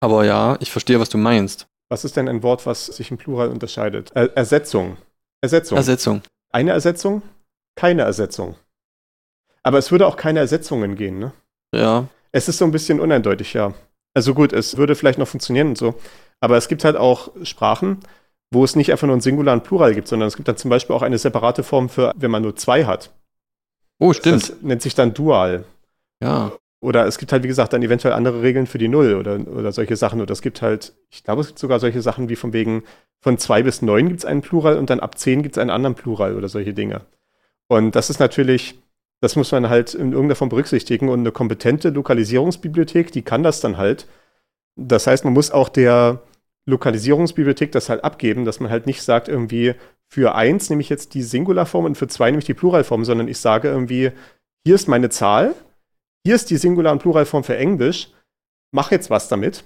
S2: Aber ja, ich verstehe, was du meinst.
S1: Was ist denn ein Wort, was sich im Plural unterscheidet? Er Ersetzung. Ersetzung.
S2: Ersetzung.
S1: Eine Ersetzung, keine Ersetzung. Aber es würde auch keine Ersetzungen gehen, ne?
S2: Ja.
S1: Es ist so ein bisschen uneindeutig, ja. Also gut, es würde vielleicht noch funktionieren und so. Aber es gibt halt auch Sprachen, wo es nicht einfach nur ein Singular und Plural gibt, sondern es gibt dann zum Beispiel auch eine separate Form für, wenn man nur zwei hat.
S2: Oh, stimmt.
S1: Das nennt sich dann Dual.
S2: Ja.
S1: Oder es gibt halt, wie gesagt, dann eventuell andere Regeln für die Null oder, oder solche Sachen. Oder es gibt halt, ich glaube, es gibt sogar solche Sachen wie von wegen, von zwei bis neun gibt es einen Plural und dann ab zehn gibt es einen anderen Plural oder solche Dinge. Und das ist natürlich, das muss man halt in irgendeiner Form berücksichtigen. Und eine kompetente Lokalisierungsbibliothek, die kann das dann halt. Das heißt, man muss auch der Lokalisierungsbibliothek das halt abgeben, dass man halt nicht sagt, irgendwie, für eins nehme ich jetzt die Singularform und für zwei nehme ich die Pluralform, sondern ich sage irgendwie, hier ist meine Zahl, hier ist die Singular- und Pluralform für Englisch, mach jetzt was damit.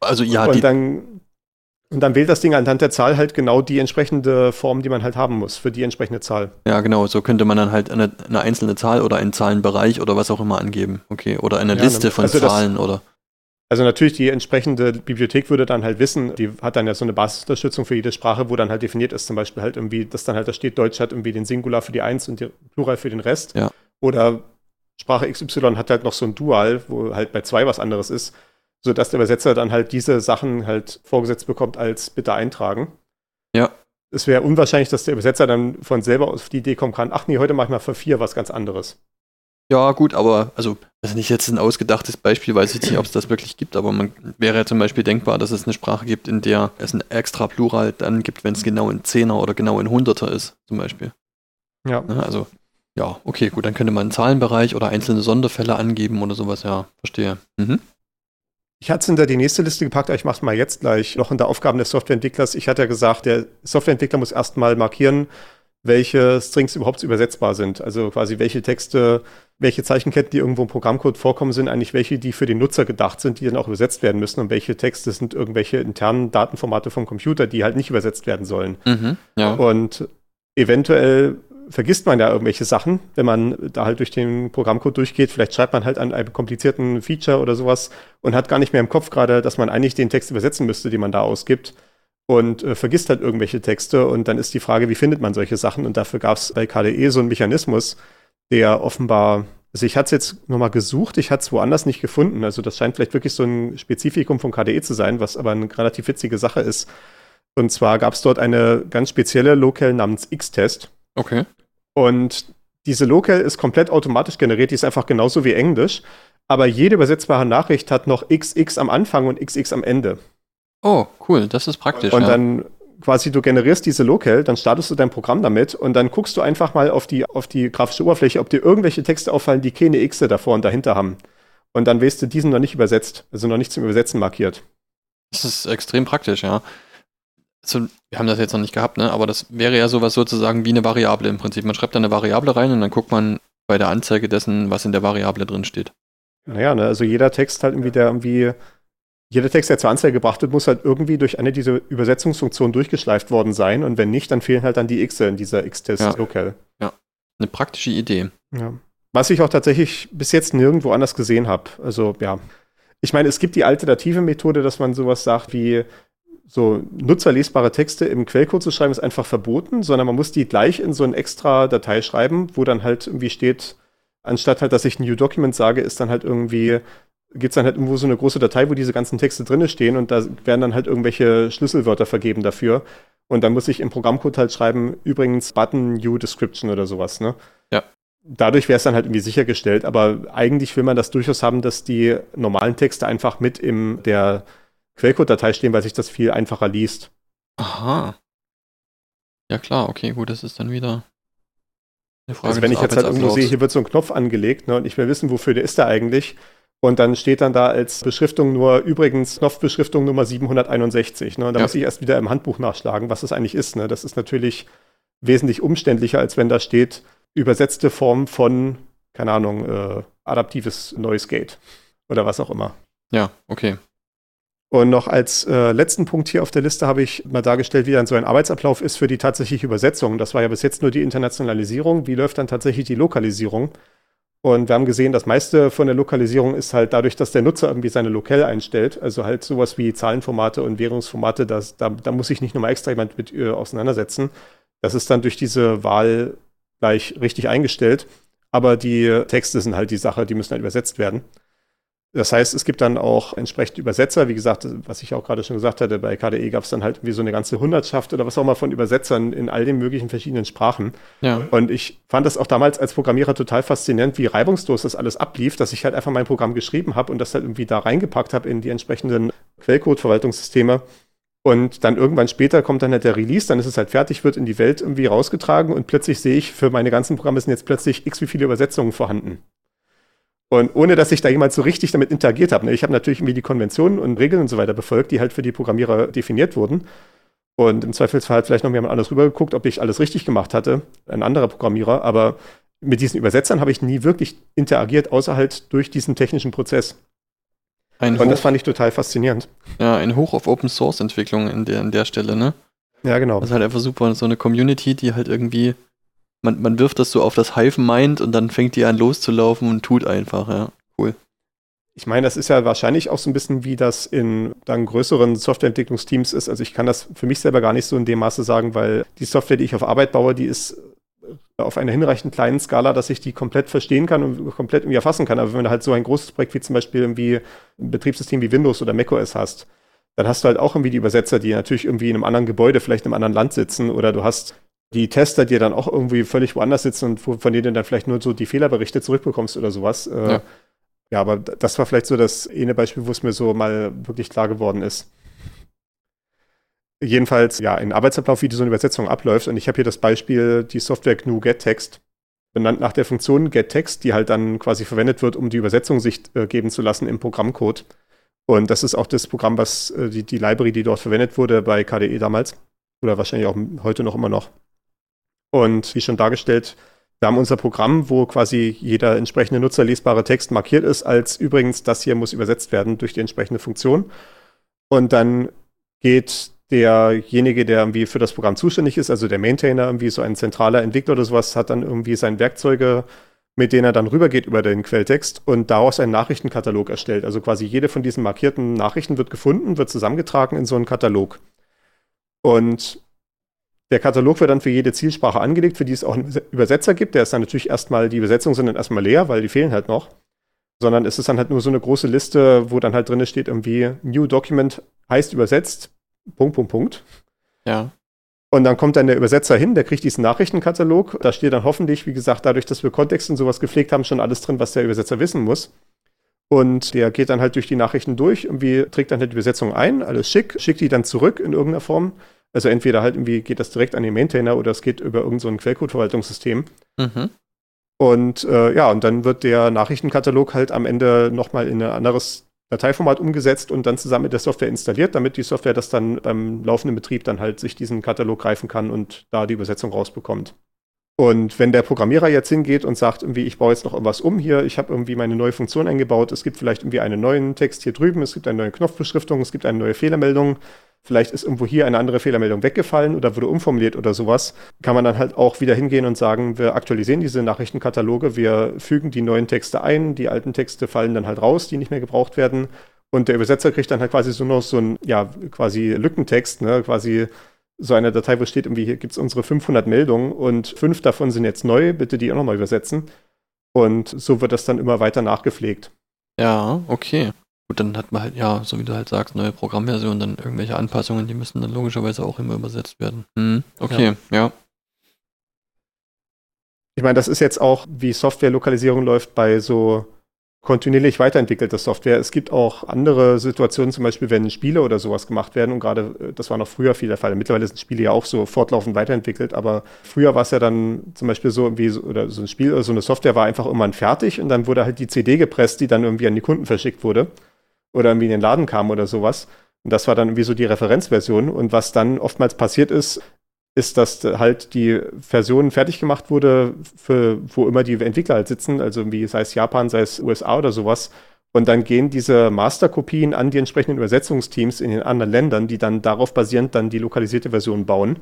S2: Also ja,
S1: und
S2: die,
S1: dann und dann wählt das Ding anhand der Zahl halt genau die entsprechende Form, die man halt haben muss, für die entsprechende Zahl.
S2: ja genau, so könnte man dann halt eine, eine einzelne Zahl oder einen Zahlenbereich oder was auch immer angeben. Okay, oder eine
S1: Ja,
S2: Liste
S1: ne,
S2: von
S1: also das-
S2: Zahlen oder.
S1: Also natürlich, die entsprechende Bibliothek würde dann halt wissen, die hat dann ja so eine Basisunterstützung für jede Sprache, wo dann halt definiert ist, zum Beispiel halt irgendwie, dass dann halt da steht, Deutsch hat irgendwie den Singular für die Eins und die Plural für den Rest.
S2: Ja.
S1: Oder Sprache XY hat halt noch so ein Dual, wo halt bei zwei was anderes ist, sodass der Übersetzer dann halt diese Sachen halt vorgesetzt bekommt als bitte eintragen.
S2: Ja.
S1: Es wäre unwahrscheinlich, dass der Übersetzer dann von selber auf die Idee kommen kann, ach nee, heute mach ich mal für vier was ganz anderes.
S2: Ja, gut, aber also das ist nicht jetzt ein ausgedachtes Beispiel, weiß ich nicht, ob es das wirklich gibt, aber man wäre ja zum Beispiel denkbar, dass es eine Sprache gibt, in der es ein extra Plural dann gibt, wenn es genau in Zehner oder genau in Hunderter ist, zum Beispiel.
S1: Ja.
S2: Ne, Also, ja, okay, gut, dann könnte man einen Zahlenbereich oder einzelne Sonderfälle angeben oder sowas, ja, verstehe. Mhm.
S1: Ich hatte es hinter die nächste Liste gepackt, aber ich mache es mal jetzt gleich. Noch in der Aufgaben des Softwareentwicklers. Ich hatte ja gesagt, der Softwareentwickler muss erstmal markieren, welche Strings überhaupt übersetzbar sind. Also quasi welche Texte, welche Zeichenketten, die irgendwo im Programmcode vorkommen, sind eigentlich welche, die für den Nutzer gedacht sind, die dann auch übersetzt werden müssen und welche Texte sind irgendwelche internen Datenformate vom Computer, die halt nicht übersetzt werden sollen.
S2: Mhm. Ja.
S1: Und eventuell vergisst man ja irgendwelche Sachen, wenn man da halt durch den Programmcode durchgeht. Vielleicht schreibt man halt an einem komplizierten Feature oder sowas und hat gar nicht mehr im Kopf gerade, dass man eigentlich den Text übersetzen müsste, den man da ausgibt. Und äh, vergisst halt irgendwelche Texte. Und dann ist die Frage, wie findet man solche Sachen? Und dafür gab es bei KDE so einen Mechanismus, der offenbar, also ich hatte es jetzt nochmal gesucht, ich hatte es woanders nicht gefunden. Also das scheint vielleicht wirklich so ein Spezifikum von KDE zu sein, was aber eine relativ witzige Sache ist. Und zwar gab es dort eine ganz spezielle Local namens X-Test.
S2: Okay.
S1: Und diese Local ist komplett automatisch generiert, die ist einfach genauso wie Englisch. Aber jede übersetzbare Nachricht hat noch XX am Anfang und XX am Ende.
S2: Oh, cool, das ist praktisch.
S1: Und
S2: ja.
S1: dann quasi du generierst diese Local, dann startest du dein Programm damit und dann guckst du einfach mal auf die, auf die grafische Oberfläche, ob dir irgendwelche Texte auffallen, die keine X davor und dahinter haben. Und dann weißt du, die sind noch nicht übersetzt, also noch nicht zum Übersetzen markiert.
S2: Das ist extrem praktisch, ja. Also, wir haben das jetzt noch nicht gehabt, ne? aber das wäre ja sowas sozusagen wie eine Variable im Prinzip. Man schreibt da eine Variable rein und dann guckt man bei der Anzeige dessen, was in der Variable drin steht.
S1: Naja, ne, also jeder Text halt irgendwie, der irgendwie, jeder Text, der zur Anzeige gebracht wird, muss halt irgendwie durch eine dieser Übersetzungsfunktionen durchgeschleift worden sein. Und wenn nicht, dann fehlen halt dann die X in dieser X-Test
S2: Ja.
S1: Local.
S2: Eine praktische Idee.
S1: Ja. Was ich auch tatsächlich bis jetzt nirgendwo anders gesehen habe. Also ja. Ich meine, es gibt die alternative Methode, dass man sowas sagt wie so nutzerlesbare Texte im Quellcode zu schreiben, ist einfach verboten, sondern man muss die gleich in so eine extra Datei schreiben, wo dann halt irgendwie steht, anstatt halt, dass ich New Document sage, ist dann halt irgendwie, gibt es dann halt irgendwo so eine große Datei, wo diese ganzen Texte drin stehen und da werden dann halt irgendwelche Schlüsselwörter vergeben dafür. Und dann muss ich im Programmcode halt schreiben, übrigens Button New Description oder sowas, ne?
S2: Ja.
S1: Dadurch wäre es dann halt irgendwie sichergestellt, aber eigentlich will man das durchaus haben, dass die normalen Texte einfach mit in der Quellcode-Datei stehen, weil sich das viel einfacher liest.
S2: Aha. Ja klar, okay, gut, das ist dann wieder eine Frage
S1: Also wenn ich jetzt halt irgendwo sehe, hier wird so ein Knopf angelegt ne, und ich will wissen, wofür der ist der eigentlich. Und dann steht dann da als Beschriftung nur übrigens Knopfbeschriftung Nummer 761. Ne? Und da
S2: Ja.
S1: muss ich erst wieder im Handbuch nachschlagen, was das eigentlich ist. Ne? Das ist natürlich wesentlich umständlicher, als wenn da steht, übersetzte Form von, keine Ahnung, äh, adaptives Noise Gate oder was auch immer.
S2: Ja, okay.
S1: Und noch als äh, letzten Punkt hier auf der Liste habe ich mal dargestellt, wie dann so ein Arbeitsablauf ist für die tatsächliche Übersetzung. Das war ja bis jetzt nur die Internationalisierung. Wie läuft dann tatsächlich die Lokalisierung? Und wir haben gesehen, das meiste von der Lokalisierung ist halt dadurch, dass der Nutzer irgendwie seine Lokal einstellt. Also halt sowas wie Zahlenformate und Währungsformate, das, da, da muss sich nicht nochmal extra jemand mit äh, auseinandersetzen. Das ist dann durch diese Wahl gleich richtig eingestellt. Aber die Texte sind halt die Sache, die müssen halt übersetzt werden. Das heißt, es gibt dann auch entsprechend Übersetzer. Wie gesagt, was ich auch gerade schon gesagt hatte, bei KDE gab es dann halt wie so eine ganze Hundertschaft oder was auch immer von Übersetzern in all den möglichen verschiedenen Sprachen.
S2: Ja.
S1: Und ich fand das auch damals als Programmierer total faszinierend, wie reibungslos das alles ablief, dass ich halt einfach mein Programm geschrieben habe und das halt irgendwie da reingepackt habe in die entsprechenden Quellcode-Verwaltungssysteme. Und dann irgendwann später kommt dann halt der Release, dann ist es halt fertig, wird in die Welt irgendwie rausgetragen und plötzlich sehe ich, für meine ganzen Programme sind jetzt plötzlich x wie viele Übersetzungen vorhanden. Und ohne dass ich da jemals so richtig damit interagiert habe. Ne? Ich habe natürlich irgendwie die Konventionen und Regeln und so weiter befolgt, die halt für die Programmierer definiert wurden. Und im Zweifelsfall hat vielleicht noch jemand anders rübergeguckt, ob ich alles richtig gemacht hatte, ein anderer Programmierer. Aber mit diesen Übersetzern habe ich nie wirklich interagiert, außer halt durch diesen technischen Prozess.
S2: Ein
S1: Und
S2: Hoch,
S1: das fand ich total faszinierend.
S2: ja, ein Hoch auf Open Source Entwicklung in der, an der Stelle, ne?
S1: Ja, genau.
S2: Das ist halt einfach super, so eine Community, die halt irgendwie, man, man wirft das so auf das Hive Mind und dann fängt die an loszulaufen und tut einfach, ja.
S1: Ich meine, das ist ja wahrscheinlich auch so ein bisschen, wie das in dann größeren Softwareentwicklungsteams ist. Also ich kann das für mich selber gar nicht so in dem Maße sagen, weil die Software, die ich auf Arbeit baue, die ist auf einer hinreichend kleinen Skala, dass ich die komplett verstehen kann und komplett irgendwie erfassen kann. Aber wenn du halt so ein großes Projekt wie zum Beispiel irgendwie ein Betriebssystem wie Windows oder macOS hast, dann hast du halt auch irgendwie die Übersetzer, die natürlich irgendwie in einem anderen Gebäude, vielleicht in einem anderen Land sitzen oder du hast die Tester, die dann auch irgendwie völlig woanders sitzen und von denen dann vielleicht nur so die Fehlerberichte zurückbekommst oder sowas. Äh,
S2: Ja.
S1: ja. aber das war vielleicht so das eine Beispiel, wo es mir so mal wirklich klar geworden ist. Jedenfalls, ja, ein Arbeitsablauf, wie so eine Übersetzung abläuft. Und ich habe hier das Beispiel, die Software GNU GetText, benannt nach der Funktion GetText, die halt dann quasi verwendet wird, um die Übersetzung sich äh, geben zu lassen im Programmcode. Und das ist auch das Programm, was äh, die, die Library, die dort verwendet wurde bei KDE damals. Oder wahrscheinlich auch heute noch immer noch. Und wie schon dargestellt, wir haben unser Programm, wo quasi jeder entsprechende nutzerlesbare Text markiert ist, als übrigens, das hier muss übersetzt werden durch die entsprechende Funktion. Und dann geht derjenige, der irgendwie für das Programm zuständig ist, also der Maintainer, irgendwie so ein zentraler Entwickler oder sowas, hat dann irgendwie seine Werkzeuge, mit denen er dann rübergeht über den Quelltext und daraus einen Nachrichtenkatalog erstellt. Also quasi jede von diesen markierten Nachrichten wird gefunden, wird zusammengetragen in so einen Katalog. Und der Katalog wird dann für jede Zielsprache angelegt, für die es auch einen Übersetzer gibt. Der ist dann natürlich erstmal, die Übersetzungen sind dann erstmal leer, weil die fehlen halt noch. Sondern es ist dann halt nur so eine große Liste, wo dann halt drin steht irgendwie New Document heißt übersetzt, Punkt, Punkt, Punkt.
S2: Ja.
S1: Und dann kommt dann der Übersetzer hin, der kriegt diesen Nachrichtenkatalog. Da steht dann hoffentlich, wie gesagt, dadurch, dass wir Kontext und sowas gepflegt haben, schon alles drin, was der Übersetzer wissen muss. Und der geht dann halt durch die Nachrichten durch, irgendwie trägt dann halt die Übersetzung ein, alles schick, schickt die dann zurück in irgendeiner Form. Also entweder halt irgendwie geht das direkt an den Maintainer oder es geht über irgendein so Quellcode-Verwaltungssystem.
S2: Mhm.
S1: Und äh, ja, und dann wird der Nachrichtenkatalog halt am Ende nochmal in ein anderes Dateiformat umgesetzt und dann zusammen mit der Software installiert, damit die Software das dann beim laufenden Betrieb dann halt sich diesen Katalog greifen kann und da die Übersetzung rausbekommt. Und wenn der Programmierer jetzt hingeht und sagt, irgendwie, ich baue jetzt noch irgendwas um hier, ich habe irgendwie meine neue Funktion eingebaut, es gibt vielleicht irgendwie einen neuen Text hier drüben, es gibt eine neue Knopfbeschriftung, es gibt eine neue Fehlermeldung, vielleicht ist irgendwo hier eine andere Fehlermeldung weggefallen oder wurde umformuliert oder sowas, kann man dann halt auch wieder hingehen und sagen, wir aktualisieren diese Nachrichtenkataloge, wir fügen die neuen Texte ein, die alten Texte fallen dann halt raus, die nicht mehr gebraucht werden. Und der Übersetzer kriegt dann halt quasi so noch so ein, ja, quasi Lückentext, ne, quasi so eine Datei, wo steht irgendwie, hier gibt es unsere 500 Meldungen und fünf davon sind jetzt neu, bitte die auch nochmal übersetzen. Und so wird das dann immer weiter nachgepflegt.
S2: Ja, okay. Gut, dann hat man halt, ja, so wie du halt sagst, neue Programmversion, dann irgendwelche Anpassungen, die müssen dann logischerweise auch immer übersetzt werden. Hm, okay, ja.
S1: Ich meine, das ist jetzt auch, wie Softwarelokalisierung läuft bei so kontinuierlich weiterentwickelter Software. Es gibt auch andere Situationen, zum Beispiel, wenn Spiele oder sowas gemacht werden. Und gerade, äh, das war noch früher viel der Fall. Mittlerweile sind Spiele ja auch so fortlaufend weiterentwickelt. Aber früher war es ja dann zum Beispiel so, irgendwie, so, oder so ein Spiel oder so eine Software war einfach irgendwann fertig und dann wurde halt die CD gepresst, die dann irgendwie an die Kunden verschickt wurde. Oder irgendwie in den Laden kam oder sowas. Und das war dann irgendwie so die Referenzversion. Und was dann oftmals passiert ist, ist, dass halt die Version fertig gemacht wurde, für wo immer die Entwickler halt sitzen, also irgendwie sei es Japan, sei es USA oder sowas. Und dann gehen diese Masterkopien an die entsprechenden Übersetzungsteams in den anderen Ländern, die dann darauf basierend dann die lokalisierte Version bauen.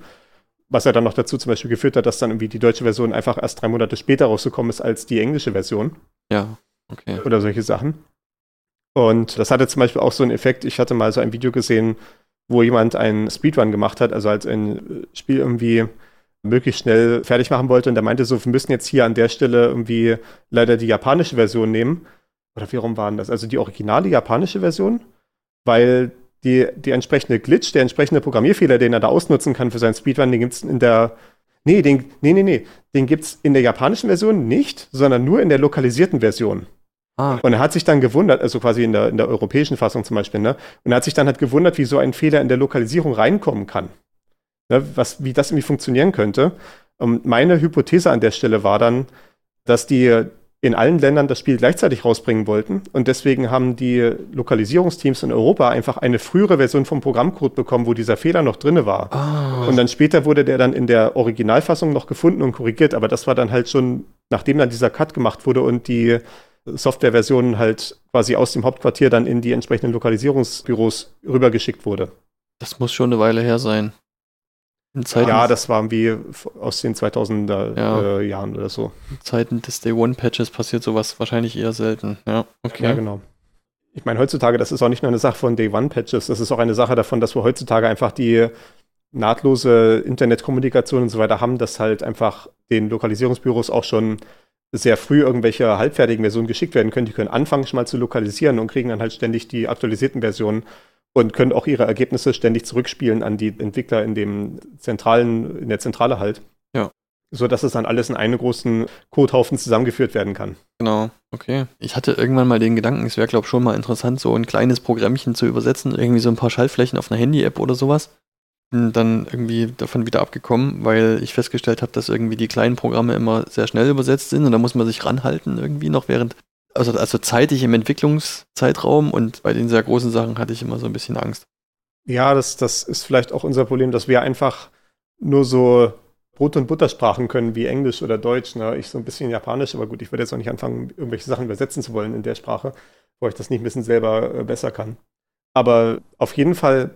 S1: Was ja dann noch dazu zum Beispiel geführt hat, dass dann irgendwie die deutsche Version einfach erst drei Monate später rausgekommen ist als die englische Version
S2: Ja, okay.
S1: oder solche Sachen. Und das hatte zum Beispiel auch so einen Effekt. Ich hatte mal so ein Video gesehen, wo jemand einen Speedrun gemacht hat, also als ein Spiel irgendwie möglichst schnell fertig machen wollte. Und der meinte so, wir müssen jetzt hier an der Stelle irgendwie leider die japanische Version nehmen. oder wie rum waren das? Also die originale japanische Version, weil die, die entsprechende Glitch, der entsprechende Programmierfehler, den er da ausnutzen kann für seinen Speedrun, den gibt es in der. Nee, den, nee, nee, nee. Den gibt es in der japanischen Version nicht, sondern nur in der lokalisierten Version. Ah. Und er hat sich dann gewundert, also quasi in der, in der europäischen Fassung zum Beispiel, ne? Und er hat sich dann halt gewundert, wie so ein Fehler in der Lokalisierung reinkommen kann. Ne? Was, wie das irgendwie funktionieren könnte. Und meine Hypothese an der Stelle war dann, dass die in allen Ländern das Spiel gleichzeitig rausbringen wollten. Und deswegen haben die Lokalisierungsteams in Europa einfach eine frühere Version vom Programmcode bekommen, wo dieser Fehler noch drin war. Oh. Und dann später wurde der dann in der Originalfassung noch gefunden und korrigiert. Aber das war dann halt schon, nachdem dann dieser Cut gemacht wurde und die Softwareversion halt quasi aus dem Hauptquartier dann in die entsprechenden Lokalisierungsbüros rübergeschickt wurde.
S2: Das muss schon eine Weile her sein.
S1: ja, das waren wie aus den 2000er ja. äh, Jahren oder so.
S2: In Zeiten des Day One Patches passiert sowas wahrscheinlich eher selten. Ja, okay.
S1: Ja, genau. Ich meine, heutzutage, das ist auch nicht nur eine Sache von Day One Patches, das ist auch eine Sache davon, dass wir heutzutage einfach die nahtlose Internetkommunikation und so weiter haben, dass halt einfach den Lokalisierungsbüros auch schon sehr früh irgendwelche halbfertigen Versionen geschickt werden können. Die können anfangen schon mal zu lokalisieren und kriegen dann halt ständig die aktualisierten Versionen und können auch ihre Ergebnisse ständig zurückspielen an die Entwickler in dem zentralen, in der Zentrale halt.
S2: Ja.
S1: So dass es dann alles in einen großen Codehaufen zusammengeführt werden kann.
S2: Genau, okay. Ich hatte irgendwann mal den Gedanken, es wäre, glaube ich, schon mal interessant, so ein kleines Programmchen zu übersetzen, irgendwie so ein paar Schaltflächen auf einer Handy-App oder sowas dann irgendwie davon wieder abgekommen, weil ich festgestellt habe, dass irgendwie die kleinen Programme immer sehr schnell übersetzt sind und da muss man sich ranhalten irgendwie noch während, also, also zeitig im Entwicklungszeitraum und bei den sehr großen Sachen hatte ich immer so ein bisschen Angst.
S1: Ja, das, das ist vielleicht auch unser Problem, dass wir einfach nur so Brot- und Buttersprachen können wie Englisch oder Deutsch. Ne? Ich so ein bisschen Japanisch, aber gut, ich würde jetzt auch nicht anfangen, irgendwelche Sachen übersetzen zu wollen in der Sprache, wo ich das nicht ein bisschen selber äh, besser kann. Aber auf jeden Fall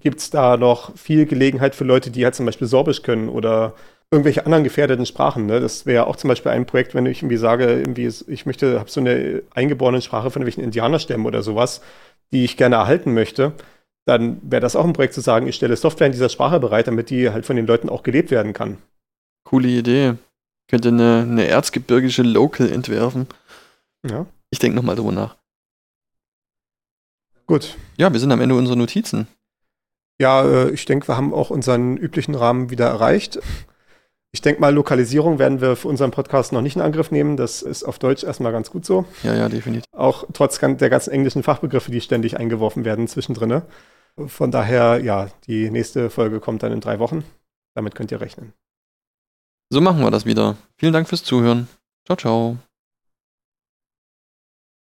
S1: gibt es da noch viel Gelegenheit für Leute, die halt zum Beispiel Sorbisch können oder irgendwelche anderen gefährdeten Sprachen. Ne? Das wäre auch zum Beispiel ein Projekt, wenn ich irgendwie sage, irgendwie, ich möchte, habe so eine eingeborene Sprache von irgendwelchen Indianerstämmen oder sowas, die ich gerne erhalten möchte, dann wäre das auch ein Projekt zu sagen, ich stelle Software in dieser Sprache bereit, damit die halt von den Leuten auch gelebt werden kann.
S2: Coole Idee. Könnte eine, eine erzgebirgische Local entwerfen.
S1: Ja.
S2: Ich denke nochmal drüber nach.
S1: Gut.
S2: Ja, wir sind am Ende unserer Notizen.
S1: Ja, äh, ich denke, wir haben auch unseren üblichen Rahmen wieder erreicht. Ich denke mal, Lokalisierung werden wir für unseren Podcast noch nicht in Angriff nehmen. Das ist auf Deutsch erstmal ganz gut so.
S2: Ja, ja, definitiv.
S1: Auch trotz der ganzen englischen Fachbegriffe, die ständig eingeworfen werden zwischendrin. Von daher, ja, die nächste Folge kommt dann in drei Wochen. Damit könnt ihr rechnen.
S2: So machen wir das wieder. Vielen Dank fürs Zuhören. Ciao, ciao.